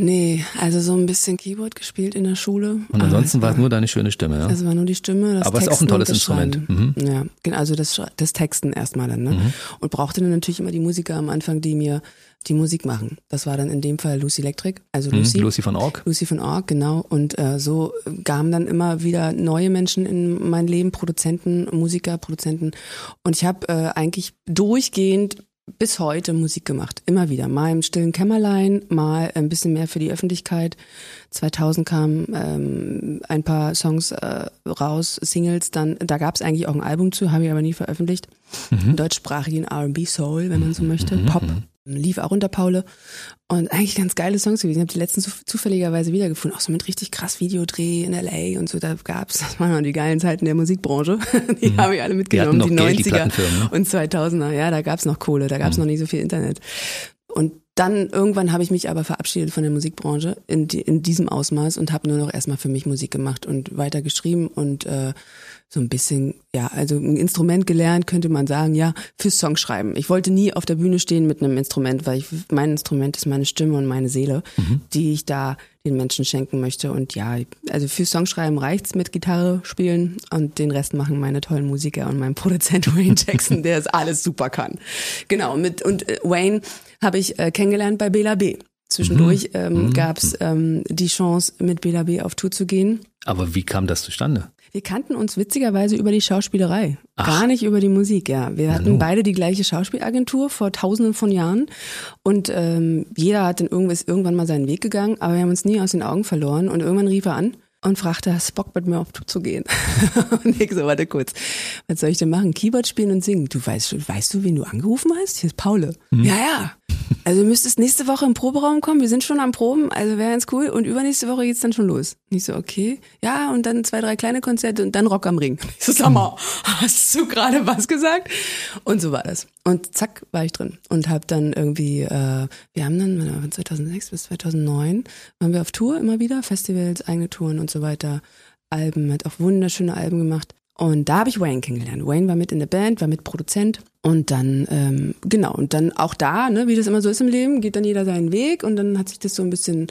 Nee, also so ein bisschen Keyboard gespielt in der Schule. Und ansonsten war es nur deine schöne Stimme, ja? Also war nur die Stimme, das Aber es ist auch ein tolles Instrument. Mhm. Ja, also das, das Texten erstmal dann, ne? Mhm. Und brauchte dann natürlich immer die Musiker am Anfang, die mir die Musik machen. Das war dann in dem Fall Lucy Electric, also mhm, Lucy. Mhm, Lucy von Org. Lucy von Org, genau. Und äh, so kamen dann immer wieder neue Menschen in mein Leben, Produzenten, Musiker, Produzenten. Und ich habe äh, eigentlich durchgehend bis heute Musik gemacht. Immer wieder. Mal im stillen Kämmerlein, mal ein bisschen mehr für die Öffentlichkeit. 2000 kamen ähm, ein paar Songs äh, raus, Singles. Dann, da gab es eigentlich auch ein Album zu, habe ich aber nie veröffentlicht. Mhm. Deutschsprachigen R&B Soul, wenn man so möchte. Mhm. Pop. Lief auch unter Paule und eigentlich ganz geile Songs gewesen. Ich habe die letzten zufälligerweise wiedergefunden, auch so mit richtig krass Videodreh in LA und so. Da gab's, das waren die geilen Zeiten der Musikbranche. [LAUGHS] Die mhm. habe ich alle mitgenommen, die, die 90er ne? und 2000er. Ja, da gab's noch Kohle, da gab's mhm. noch nicht so viel Internet. Und dann irgendwann habe ich mich aber verabschiedet von der Musikbranche in, die, in diesem Ausmaß und habe nur noch erstmal für mich Musik gemacht und weiter geschrieben und äh, so ein bisschen, ja, also ein Instrument gelernt, könnte man sagen, ja, fürs Songschreiben. Ich wollte nie auf der Bühne stehen mit einem Instrument, weil ich, mein Instrument ist meine Stimme und meine Seele, mhm. die ich da den Menschen schenken möchte. Und ja, also fürs Songschreiben reicht's mit Gitarre spielen und den Rest machen meine tollen Musiker und mein Produzent [LAUGHS] Wayne Jackson, der es alles super kann. Genau, mit und äh, Wayne habe ich äh, kennengelernt bei Bela B. Zwischendurch mhm. ähm, mhm. gab es ähm, die Chance, mit Bela B auf Tour zu gehen. Aber wie kam das zustande? Wir kannten uns witzigerweise über die Schauspielerei, Ach. gar nicht über die Musik, ja. Wir hatten beide die gleiche Schauspielagentur vor tausenden von Jahren und ähm, jeder hat dann irgendwas, irgendwann mal seinen Weg gegangen, aber wir haben uns nie aus den Augen verloren und irgendwann rief er an und fragte, hast Bock mit mir auf Tour zu gehen? [LAUGHS] und ich so, warte kurz, was soll ich denn machen? Keyboard spielen und singen. Du weißt, weißt du, wen du angerufen hast? Hier ist Paule. Mhm. Ja, ja. Also du müsstest nächste Woche im Proberaum kommen. Wir sind schon am Proben, also wäre ganz cool. Und übernächste Woche geht's dann schon los. Und ich so, okay. Ja, und dann zwei, drei kleine Konzerte und dann Rock am Ring. Ich [LAUGHS] so, sag mal, hast du gerade was gesagt? Und so war das. Und zack, war ich drin. Und habe dann irgendwie, äh, wir haben dann von 2006 bis 2009 waren wir auf Tour immer wieder, Festivals, eigene Touren und so weiter. Alben, hat auch wunderschöne Alben gemacht. Und da habe ich Wayne kennengelernt. Wayne war mit in der Band, war mit Produzent. Und dann, ähm, genau, und dann auch da, ne, wie das immer so ist im Leben, geht dann jeder seinen Weg. Und dann hat sich das so ein bisschen,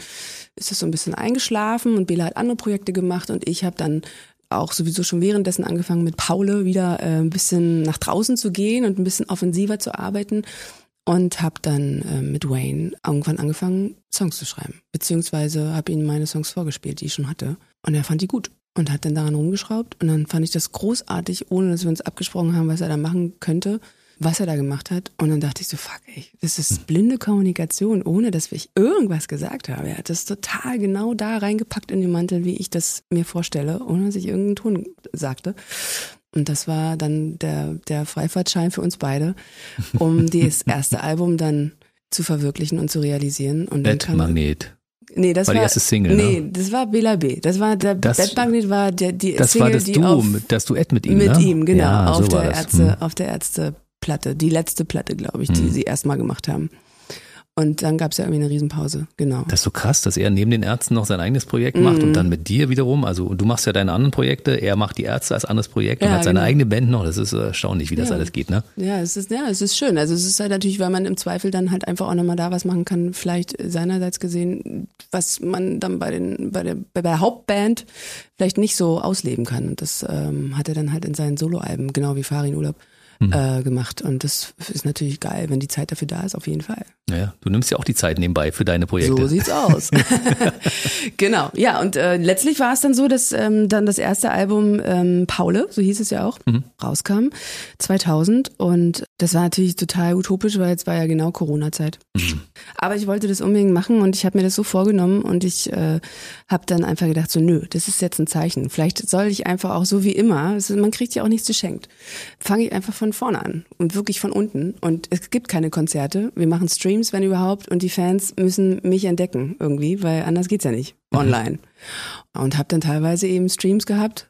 ist das so ein bisschen eingeschlafen. Und Bela hat andere Projekte gemacht. Und ich habe dann auch sowieso schon währenddessen angefangen mit Paule wieder äh, ein bisschen nach draußen zu gehen und ein bisschen offensiver zu arbeiten. Und habe dann äh, mit Wayne irgendwann angefangen Songs zu schreiben, beziehungsweise habe ihm meine Songs vorgespielt, die ich schon hatte. Und er fand die gut und hat dann daran rumgeschraubt. Und dann fand ich das großartig, ohne dass wir uns abgesprochen haben, was er da machen könnte, was er da gemacht hat. Und dann dachte ich so, fuck, ey, das ist blinde Kommunikation, ohne dass ich irgendwas gesagt habe. Er hat das total genau da reingepackt in den Mantel, wie ich das mir vorstelle, ohne dass ich irgendeinen Ton sagte. Und das war dann der, der Freifahrtschein für uns beide, um [LAUGHS] das erste Album dann zu verwirklichen und zu realisieren. Und dann Magnet. Nee, das war, war die erste Single. Nee, ne? das war Bela B. Das war der das, Bettmagnet war der die das Single, war das die Duo, auf, das Duett mit ihm. Mit ne? ihm, genau, ja, auf, so der. Ärzte, Hm. auf der Ärzteplatte, die letzte Platte, glaube ich, die Hm. sie erstmal gemacht haben. Und dann gab es ja irgendwie eine Riesenpause, genau. Das ist so krass, dass er neben den Ärzten noch sein eigenes Projekt macht Mhm. und dann mit dir wiederum. Also du machst ja deine anderen Projekte, er macht die Ärzte als anderes Projekt und Ja, hat seine genau. eigene Band noch. Das ist äh, erstaunlich, wie das Ja. alles geht, ne? Ja, es ist, ja, es ist schön. Also es ist halt natürlich, weil man im Zweifel dann halt einfach auch nochmal da was machen kann, vielleicht seinerseits gesehen, was man dann bei den, bei der, bei der Hauptband vielleicht nicht so ausleben kann. Und das ähm, hat er dann halt in seinen Soloalben, genau wie Farin Urlaub, Mhm. äh, gemacht. Und das ist natürlich geil, wenn die Zeit dafür da ist, auf jeden Fall. Naja, du nimmst ja auch die Zeit nebenbei für deine Projekte. So sieht's aus. [LAUGHS] [LAUGHS] genau. Ja, und äh, letztlich war es dann so, dass ähm, dann das erste Album ähm, Paule, so hieß es ja auch, Mhm. rauskam 2000 und das war natürlich total utopisch, weil jetzt war ja genau Corona-Zeit. Mhm. Aber ich wollte das unbedingt machen und ich habe mir das so vorgenommen und ich äh, habe dann einfach gedacht so, nö, das ist jetzt ein Zeichen. Vielleicht soll ich einfach auch so wie immer, ist, man kriegt ja auch nichts geschenkt, fange ich einfach von vorne an und wirklich von unten und es gibt keine Konzerte, wir machen Streams, wenn überhaupt und die Fans müssen mich entdecken irgendwie, weil anders geht's ja nicht online. Und habe dann teilweise eben Streams gehabt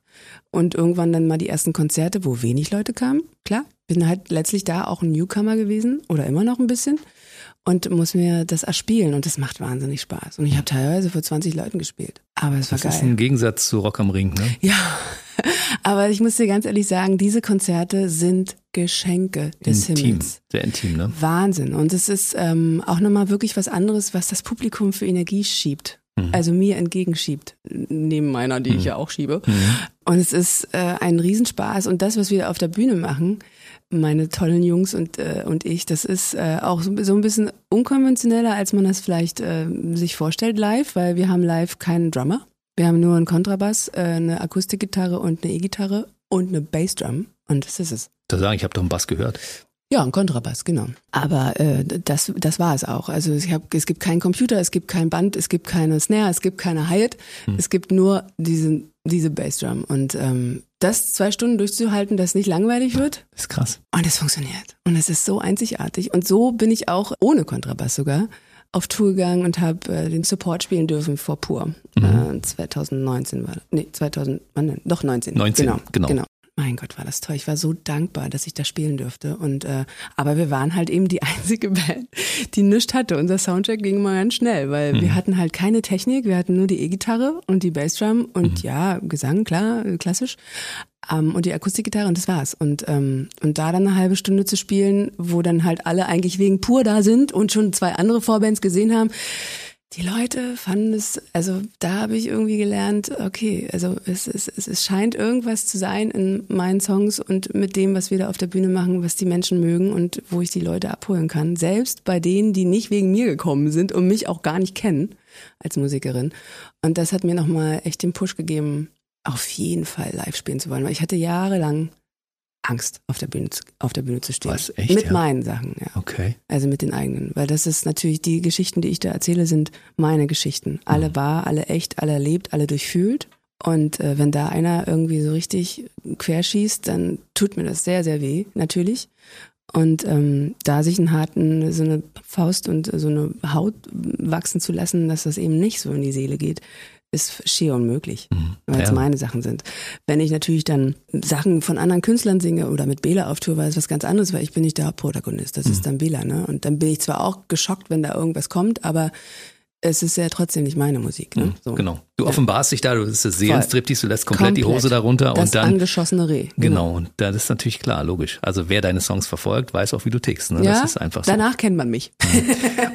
und irgendwann dann mal die ersten Konzerte, wo wenig Leute kamen. Klar, bin halt letztlich da auch ein Newcomer gewesen oder immer noch ein bisschen und muss mir das erspielen und das macht wahnsinnig Spaß. Und ich habe teilweise vor 20 Leuten gespielt. Aber es war Das ist geil. ein Gegensatz zu Rock am Ring, ne? Ja, [LAUGHS] aber ich muss dir ganz ehrlich sagen, diese Konzerte sind Geschenke des Intim, Himmels. sehr intim, ne? Wahnsinn. Und es ist ähm, auch nochmal wirklich was anderes, was das Publikum für Energie schiebt. Also mir entgegenschiebt, neben meiner, die ich ja auch schiebe. Und es ist äh, ein Riesenspaß. Und das, was wir auf der Bühne machen, meine tollen Jungs und, äh, und ich, das ist äh, auch so, so ein bisschen unkonventioneller, als man das vielleicht äh, sich vorstellt live, weil wir haben live keinen Drummer. Wir haben nur einen Kontrabass, äh, eine Akustikgitarre und eine E-Gitarre und eine Bassdrum. Und das ist es. Da sagen, ich habe doch einen Bass gehört. Ja, ein Kontrabass, genau. Aber äh, das, das war es auch. Also ich hab, es gibt keinen Computer, es gibt kein Band, es gibt keine Snare, es gibt keine Hi-Hat, es gibt nur diese, diese Bassdrum. Und ähm, das zwei Stunden durchzuhalten, dass nicht langweilig wird, Das ist krass. und es funktioniert. Und es ist so einzigartig. Und so bin ich auch ohne Kontrabass sogar auf Tour gegangen und habe äh, den Support spielen dürfen vor Pur. Äh, 2019 war nee, 2000, wann denn? Doch 19. 19, genau, genau. genau. Mein Gott, war das toll. Ich war so dankbar, dass ich da spielen durfte. Und äh, aber wir waren halt eben die [LAUGHS] einzige Band, die nichts hatte. Unser Soundcheck ging mal ganz schnell, weil Mhm. wir hatten halt keine Technik. Wir hatten nur die E-Gitarre und die Bassdrum und Mhm. ja, Gesang, klar, klassisch. Ähm, und die Akustikgitarre und das war's. Und, ähm, und da dann eine halbe Stunde zu spielen, wo dann halt alle eigentlich wegen pur da sind und schon zwei andere Vorbands gesehen haben. Die Leute fanden es, also da habe ich irgendwie gelernt, okay, also es, es, es, scheint irgendwas zu sein in meinen Songs und mit dem, was wir da auf der Bühne machen, was die Menschen mögen und wo ich die Leute abholen kann. Selbst bei denen, die nicht wegen mir gekommen sind und mich auch gar nicht kennen als Musikerin. Und das hat mir nochmal echt den Push gegeben, auf jeden Fall live spielen zu wollen, weil ich hatte jahrelang Angst, auf der Bühne, zu- auf der Bühne zu stehen. Was, echt, Mit ja? meinen Sachen, ja. Okay. Also mit den eigenen. Weil das ist natürlich, die Geschichten, die ich da erzähle, sind meine Geschichten. Alle wahr, alle echt, alle erlebt, alle durchfühlt. Und äh, wenn da einer irgendwie so richtig querschießt, dann tut mir das sehr, sehr weh, natürlich. Und ähm, da sich einen harten, so eine Faust und so eine Haut wachsen zu lassen, dass das eben nicht so in die Seele geht, ist schier unmöglich, mhm. weil es ja. meine Sachen sind. Wenn ich natürlich dann Sachen von anderen Künstlern singe oder mit Bela auf Tour, war es was ganz anderes, weil ich bin nicht der Hauptprotagonist, das mhm. ist dann Bela, ne? Und dann bin ich zwar auch geschockt, wenn da irgendwas kommt, aber es ist ja trotzdem nicht meine Musik. Ne? Mhm, so. Genau. Du offenbarst dich da, du bist das Seelenstriptease, du lässt komplett, komplett, die Hose darunter das und dann. angeschossene Reh. Genau. genau. Und das ist natürlich klar, logisch. Also wer deine Songs verfolgt, weiß auch, wie du tickst. Ne? Ja, das ist einfach so. Danach kennt man mich.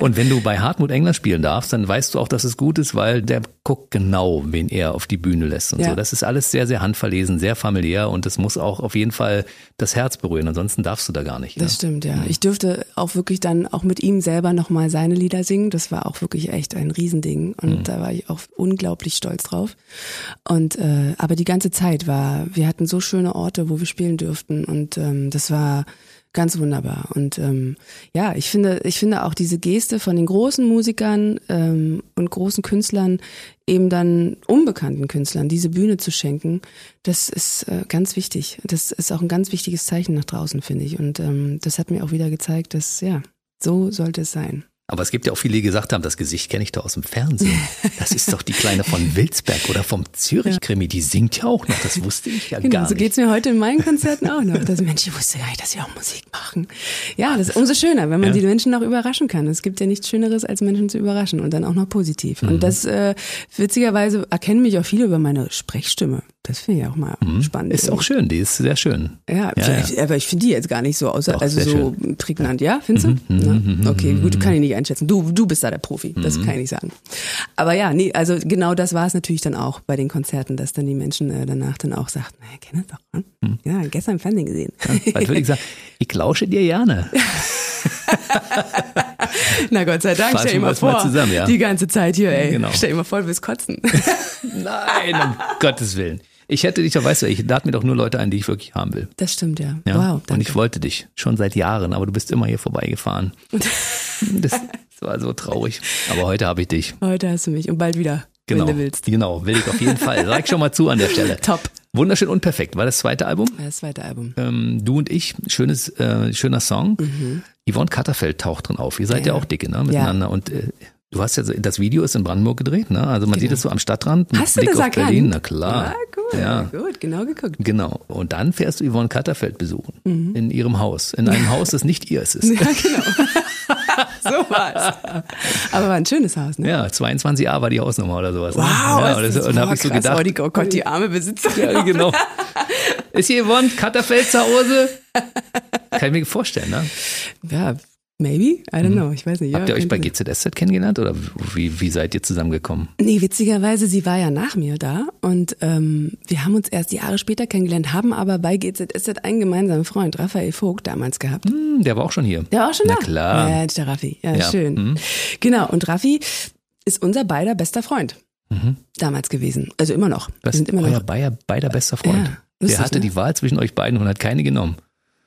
und wenn du bei Hartmut Engler spielen darfst, dann weißt du auch, dass es gut ist, weil der guckt genau, wen er auf die Bühne lässt und ja. so. Das ist alles sehr, sehr handverlesen, sehr familiär und das muss auch auf jeden Fall das Herz berühren. Ansonsten darfst du da gar nicht. Das ja? stimmt, ja. Mhm. Ich dürfte auch wirklich dann auch mit ihm selber nochmal seine Lieder singen. Das war auch wirklich echt ein Riesending und mhm. da war ich auch unglaublich stolz drauf. Und äh, aber die ganze Zeit war, wir hatten so schöne Orte, wo wir spielen dürften und ähm, das war ganz wunderbar. Und ähm, ja, ich finde, ich finde auch diese Geste von den großen Musikern ähm, und großen Künstlern, eben dann unbekannten Künstlern diese Bühne zu schenken, das ist äh, ganz wichtig. Das ist auch ein ganz wichtiges Zeichen nach draußen, finde ich. Und ähm, das hat mir auch wieder gezeigt, dass ja, so sollte es sein. Aber es gibt ja auch viele, die gesagt haben, das Gesicht kenne ich doch aus dem Fernsehen. [LAUGHS] Das ist doch die Kleine von Wilsberg oder vom Zürich-Krimi. Die singt ja auch noch. Das wusste ich ja genau, gar nicht. So geht's mir heute in meinen Konzerten auch noch. Das Mensch, ich wusste gar nicht, dass sie auch Musik machen. Ja, das ist umso schöner, wenn man ja. die Menschen noch überraschen kann. Es gibt ja nichts Schöneres, als Menschen zu überraschen und dann auch noch positiv. Mhm. Und das, äh, witzigerweise erkennen mich auch viele über meine Sprechstimme. Das finde ich auch mal mhm. spannend. Ist auch schön, die ist sehr schön. Ja, ja, ja. aber ich finde die jetzt gar nicht so außer, also so schön. prägnant, ja, findest du? Mhm. mhm okay, gut, kann ich nicht einschätzen. Du, du bist da der Profi, das mhm. kann ich nicht sagen. Aber ja, nee, also genau das war es natürlich dann auch bei den Konzerten, dass dann die Menschen äh, danach dann auch sagten, naja, kenne das doch, ne? Ja, gestern im Fernsehen gesehen. Ja, würde ich sagen? Ich lausche dir gerne. [LAUGHS] Na Gott sei Dank, stell dir mal vor, mal zusammen, ja. die ganze Zeit hier, ey. Genau. Stell dir mal vor, du willst kotzen. [LAUGHS] Nein, um [LAUGHS] Gottes Willen. Ich hätte dich doch, weißt du, ich lade mir doch nur Leute ein, die ich wirklich haben will. Das stimmt, ja. ja? Wow. Danke. Und ich wollte dich schon seit Jahren, aber du bist immer hier vorbeigefahren. [LAUGHS] das, war so traurig. Aber heute habe ich dich. Heute hast du mich und bald wieder. Genau. Wenn du willst. Genau, will ich auf jeden Fall. Sag schon mal zu an der Stelle. [LAUGHS] Top. Wunderschön und perfekt. War das zweite Album? War das zweite Album. Ähm, du und ich, schönes, äh, schöner Song. Mhm. Yvonne Katterfeld taucht drin auf. Ihr seid ja, ja auch dicke, ne? Miteinander. Ja. Und äh, Du hast ja, das Video ist in Brandenburg gedreht, ne? Also man genau. sieht es so am Stadtrand. Hast Blick du das auf erkannt? Berlin, na klar. Ja, cool. Ja. Gut, genau geguckt. Genau. Und dann fährst du Yvonne Katterfeld besuchen. Mhm. In ihrem Haus. In einem [LAUGHS] Haus, das nicht ihr ist. [LAUGHS] Ja, genau. [LAUGHS] so war's. Aber war ein schönes Haus, ne? Ja, 22a war die Hausnummer oder sowas. Ne? Wow, ne? ja, das, das und da habe ich so gedacht. Oh, die, oh Gott, die arme Besitzerin. Ja, genau. Ist hier Yvonne Katterfeld zu Hause? Kann ich mir vorstellen, ne? Ja, Maybe? I don't mhm. know. Ich weiß nicht. Habt ja, ihr euch bei GZSZ kennengelernt oder wie, wie seid ihr zusammengekommen? Nee, witzigerweise, sie war ja nach mir da und ähm, wir haben uns erst Jahre später kennengelernt, haben aber bei GZSZ einen gemeinsamen Freund, Raphael Vogt, damals gehabt. Hm, der war auch schon hier. Der war auch schon Na da? klar. Ja, der Raffi. Ja, ja. schön. Mhm. Genau, und Raffi ist unser beider bester Freund. Mhm. Damals gewesen. Also immer noch. Was, wir sind immer noch. Euer beider, bester Freund. Ja, der hatte ne? die Wahl zwischen euch beiden und hat keine genommen.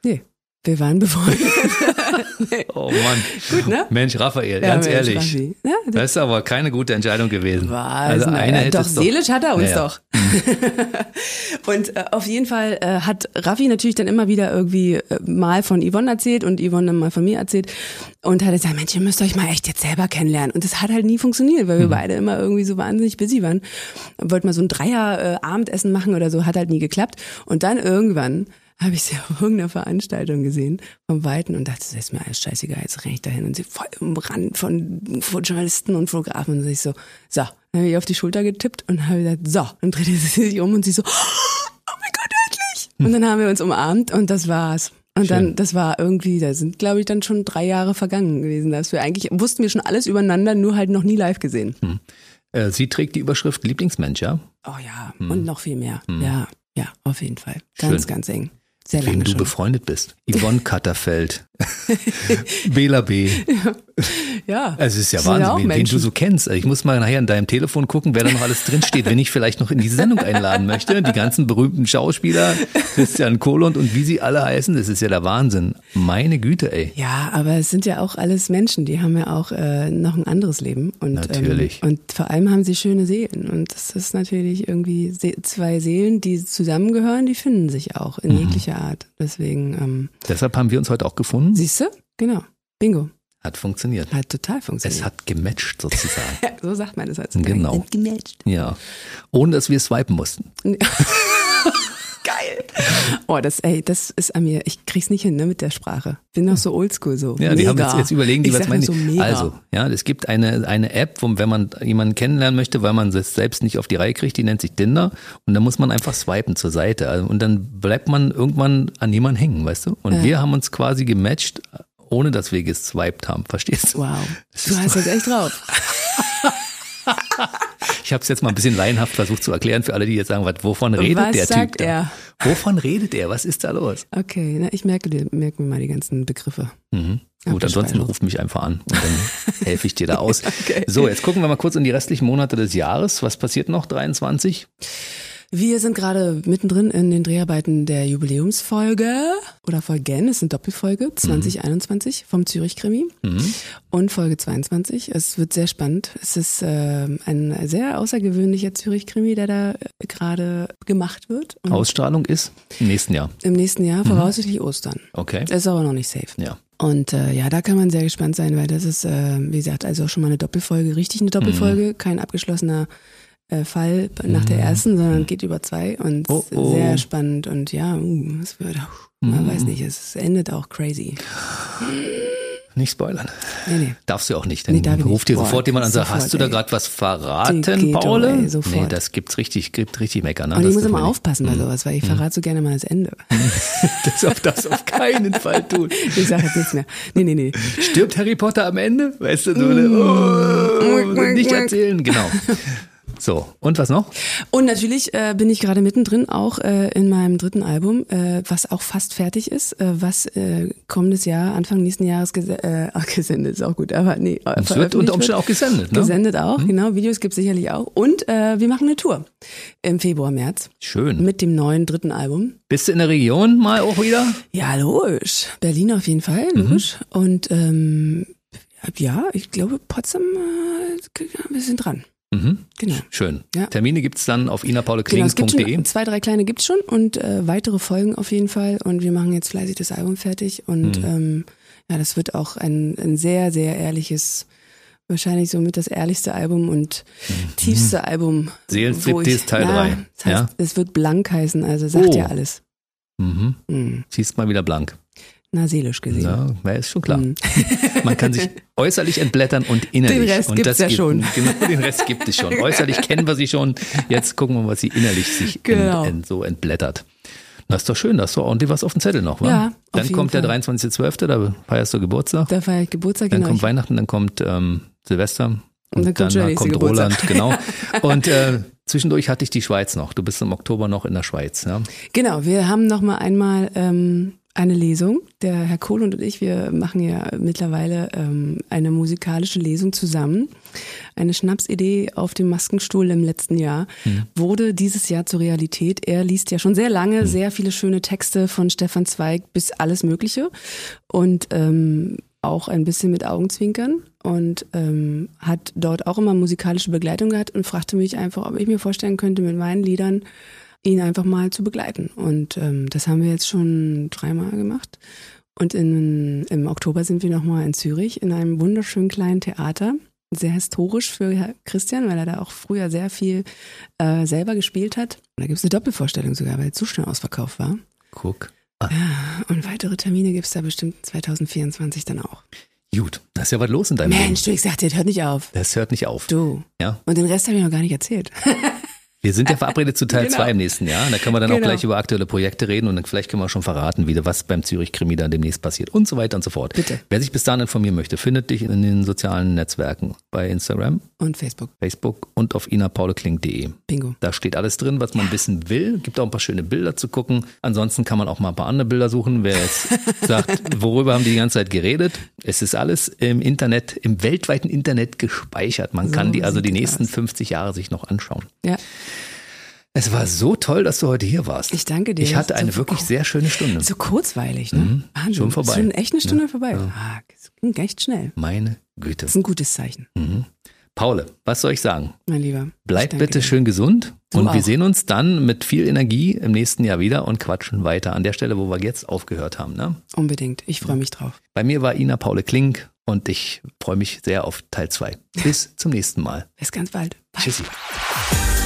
Nee. Wir waren befreundet. [LAUGHS] nee. [LAUGHS] Oh Mann. Gut, ne? Mensch, Raphael, ja, ganz Mensch, ehrlich. Ja, das, das, ist aber keine gute Entscheidung gewesen. Was? Also eine doch, seelisch hat er uns ja, doch. [LAUGHS] und äh, auf jeden Fall äh, hat Raffi natürlich dann immer wieder irgendwie äh, mal von Yvonne erzählt und Yvonne dann mal von mir erzählt und hat gesagt, Mensch, ihr müsst euch mal echt jetzt selber kennenlernen. Und das hat halt nie funktioniert, weil wir mhm. beide immer irgendwie so wahnsinnig busy waren. Wollten mal so ein Dreier-Abendessen äh, machen oder so, hat halt nie geklappt. Und dann irgendwann habe ich sie auf irgendeiner Veranstaltung gesehen, vom Weiten und dachte, das ist mir alles scheißegal, jetzt renne ich dahin und sie voll im Rand von, von Journalisten und Fotografen und ich so, so, dann habe ich auf die Schulter getippt und habe gesagt, so, dann drehte sie sich um und sie so, oh mein Gott, endlich! Und dann haben wir uns umarmt und das war's. Und Schön. dann, das war irgendwie, da sind, glaube ich, dann schon drei Jahre vergangen gewesen, dass wir eigentlich, wussten wir schon alles übereinander, nur halt noch nie live gesehen. Hm. Äh, sie trägt die Überschrift Lieblingsmensch, ja? Oh ja, hm. und noch viel mehr. Hm. Ja, ja, auf jeden Fall. Ganz, Schön. ganz eng. Sehr wem du schon. befreundet bist. Yvonne Katterfeld, [LAUGHS] Bela B. Ja. [LAUGHS] [LAUGHS] Ja. Also es ist ja Das Wahnsinn, wen, du so kennst. Ich muss mal nachher in deinem Telefon gucken, wer da noch alles drinsteht, wenn ich vielleicht noch in diese Sendung einladen möchte. Die ganzen berühmten Schauspieler, Christian Kohlund und wie sie alle heißen, das ist ja der Wahnsinn. Meine Güte, ey. Ja, aber es sind ja auch alles Menschen, die haben ja auch äh, noch ein anderes Leben. Und, Natürlich. Ähm, und vor allem haben sie schöne Seelen. Und das ist natürlich irgendwie zwei Seelen, die zusammengehören, die finden sich auch in jeglicher Art. Deswegen, ähm, Deshalb haben wir uns heute auch gefunden. siehst du? Genau. Bingo. Hat funktioniert. Hat total funktioniert. Es hat gematcht sozusagen. [LAUGHS] so sagt man das als Genau. Gematcht. ja. Ohne dass wir swipen mussten. [LAUGHS] Geil. Oh, das, ey, das ist an mir. Ich krieg's nicht hin, ne, mit der Sprache. Bin noch so oldschool so. Ja, mega. die haben jetzt, jetzt überlegen, die ich was meinen so mega. Also, ja, es gibt eine, eine App, wo, wenn man jemanden kennenlernen möchte, weil man es selbst nicht auf die Reihe kriegt, die nennt sich Tinder und da muss man einfach swipen zur Seite Also, und dann bleibt man irgendwann an jemanden hängen, weißt du? Und Ja. wir haben uns quasi gematcht, ohne dass wir geswiped haben, verstehst du? Wow. Du hast das echt drauf. [LAUGHS] Ich habe es jetzt mal ein bisschen laienhaft versucht zu erklären für alle, die jetzt sagen, was, wovon redet Was der sagt Typ da? er? Wovon redet er? Was ist da los? Okay, na, ich merke, dir- merke mir mal die ganzen Begriffe. Mhm. Gut, ansonsten Speicher. ruf mich einfach an und dann [LAUGHS] helfe ich dir da aus. Okay. So, jetzt gucken wir mal kurz in die restlichen Monate des Jahres. Was passiert noch? 23? Wir sind gerade mittendrin in den Dreharbeiten der Jubiläumsfolge oder Folgen, es sind Doppelfolge 2021 vom Zürich-Krimi und Folge 22. Es wird sehr spannend. Es ist ähm, ein sehr außergewöhnlicher Zürich-Krimi, der da äh, gerade gemacht wird. Und Ausstrahlung ist im nächsten Jahr. Im nächsten Jahr, voraussichtlich Ostern. Okay. Das ist aber noch nicht safe. Ja. Und äh, ja, da kann man sehr gespannt sein, weil das ist, äh, wie gesagt, also schon mal eine Doppelfolge, richtig eine Doppelfolge, Mhm. kein abgeschlossener äh, Fall nach der ersten, sondern geht über zwei und Oh, oh. sehr spannend und ja, uh, es wird, man weiß nicht, es endet auch crazy. Nicht spoilern. Nee, nee. Darfst du auch nicht. Dann Nee, ruft dir sofort jemand an und sagt, hast du da gerade was verraten, geht doch, Paul? ey, sofort. Nee, das gibt's richtig, gibt richtig meckern. Ne? Und ich muss immer aufpassen bei sowas, weil ich verrate so gerne mal das Ende. [LAUGHS] Das auf das auf keinen Fall tun. [LAUGHS] Ich sage jetzt nichts mehr. Nee, nee, nee. Stirbt Harry Potter am Ende? Weißt du, so, Mm. oh, nicht erzählen, genau. So, und was noch? Und natürlich äh, bin ich gerade mittendrin auch äh, in meinem dritten Album, äh, was auch fast fertig ist, äh, was äh, kommendes Jahr, Anfang nächsten Jahres ges äh, [LAUGHS] gesendet ist auch gut, aber nee. Es wird unter Umständen auch gesendet, ne? Gesendet auch, genau. Videos gibt sicherlich auch. Und wir machen eine Tour im Februar, März Schön. mit dem neuen dritten Album. Bist du in der Region mal auch wieder? Ja, logisch. Berlin auf jeden Fall, logisch. Und ähm, ja, ich glaube, Potsdam, wir sind dran. Mhm. Genau. Schön. Ja. Termine gibt's dann auf Genau, es gibt inapauleklings.de. schon zwei, drei kleine gibt's schon und äh, weitere Folgen auf jeden Fall. Und wir machen jetzt fleißig das Album fertig. Und Mhm. ähm, ja, das wird auch ein, ein sehr, sehr ehrliches, wahrscheinlich somit das ehrlichste Album und tiefste Album. Mhm. Seelenstriptease Teil ja, drei. Das heißt, Ja? es wird blank heißen, also sagt Oh. ja alles. Mhm. Hm. Ziehst mal wieder blank. Na, seelisch gesehen. Ja, ja, ist schon klar. Mhm. Man kann sich [LAUGHS] äußerlich entblättern und innerlich. Den Rest und gibt's das ja gibt- schon. Genau, den Rest gibt es schon. [LAUGHS] Äußerlich kennen wir sie schon. Jetzt gucken wir, was sie innerlich sich Genau. ent, ent, so entblättert. Das ist doch schön, da hast du ordentlich was auf dem Zettel noch, wa? Ja, Dann kommt der Fall. 23.12., da feierst du Geburtstag. Da feiere ich Geburtstag, Dann genau. kommt Weihnachten, dann kommt ähm, Silvester. Und dann kommt der danach nächste kommt Roland, genau. [LAUGHS] Und äh, zwischendurch hatte ich die Schweiz noch. Du bist im Oktober noch in der Schweiz, ja? Genau, wir haben noch mal einmal ähm, eine Lesung. Der Herr Kohl und ich, wir machen ja mittlerweile ähm, eine musikalische Lesung zusammen. Eine Schnapsidee auf dem Maskenstuhl im letzten Jahr wurde dieses Jahr zur Realität. Er liest ja schon sehr lange sehr viele schöne Texte von Stefan Zweig bis alles Mögliche und ähm, auch ein bisschen mit Augenzwinkern und ähm, hat dort auch immer musikalische Begleitung gehabt und fragte mich einfach, ob ich mir vorstellen könnte, mit meinen Liedern ihn einfach mal zu begleiten. Und ähm, das haben wir jetzt schon dreimal gemacht. Und in, im Oktober sind wir nochmal in Zürich in einem wunderschönen kleinen Theater. Sehr historisch für Christian, weil er da auch früher sehr viel äh, selber gespielt hat. Und da gibt es eine Doppelvorstellung sogar, weil es so schnell ausverkauft war. Guck. Und weitere Termine gibt es da bestimmt 2024 dann auch. Gut, da ist ja was los in deinem Leben. Mensch, du, ich sagte, hört nicht auf. Das hört nicht auf. Du. Ja. Und den Rest habe ich noch gar nicht erzählt. [LAUGHS] Wir sind ja verabredet zu Teil Genau. 2 im nächsten Jahr. Da können wir dann auch Genau. gleich über aktuelle Projekte reden und dann vielleicht können wir schon verraten, wieder was beim Zürich-Krimi dann demnächst passiert und so weiter und so fort. Bitte. Wer sich bis dahin informieren möchte, findet dich in den sozialen Netzwerken bei Instagram, Und Facebook. Facebook und auf inapaulekling.de. Bingo. Da steht alles drin, was man wissen will. Gibt auch ein paar schöne Bilder zu gucken. Ansonsten kann man auch mal ein paar andere Bilder suchen. Wer jetzt [LAUGHS] sagt, worüber haben die die ganze Zeit geredet? Es ist alles im Internet, im weltweiten Internet gespeichert. Man So kann die also die nächsten aus. 50 Jahre sich noch anschauen. Ja, Es war so toll, dass du heute hier warst. ich danke dir. Ich hatte So- eine wirklich sehr schöne Stunde. So kurzweilig, ne? Wahnsinn. Mhm. schon vorbei. Ist schon echt eine Stunde vorbei. Ah, das ging echt schnell. Meine Güte. Das ist ein gutes Zeichen, Paule, was soll ich sagen? mein Lieber. Bleib bitte dir. schön gesund Du und wir auch. sehen uns dann mit viel Energie im nächsten Jahr wieder und quatschen weiter an der Stelle, wo wir jetzt aufgehört haben. Ne? Unbedingt. Ich freue mich drauf. Bei mir war Ina Paule Klink und ich freue mich sehr auf Teil 2. [LAUGHS] Bis zum nächsten Mal. Bis ganz bald. Bye. Tschüssi.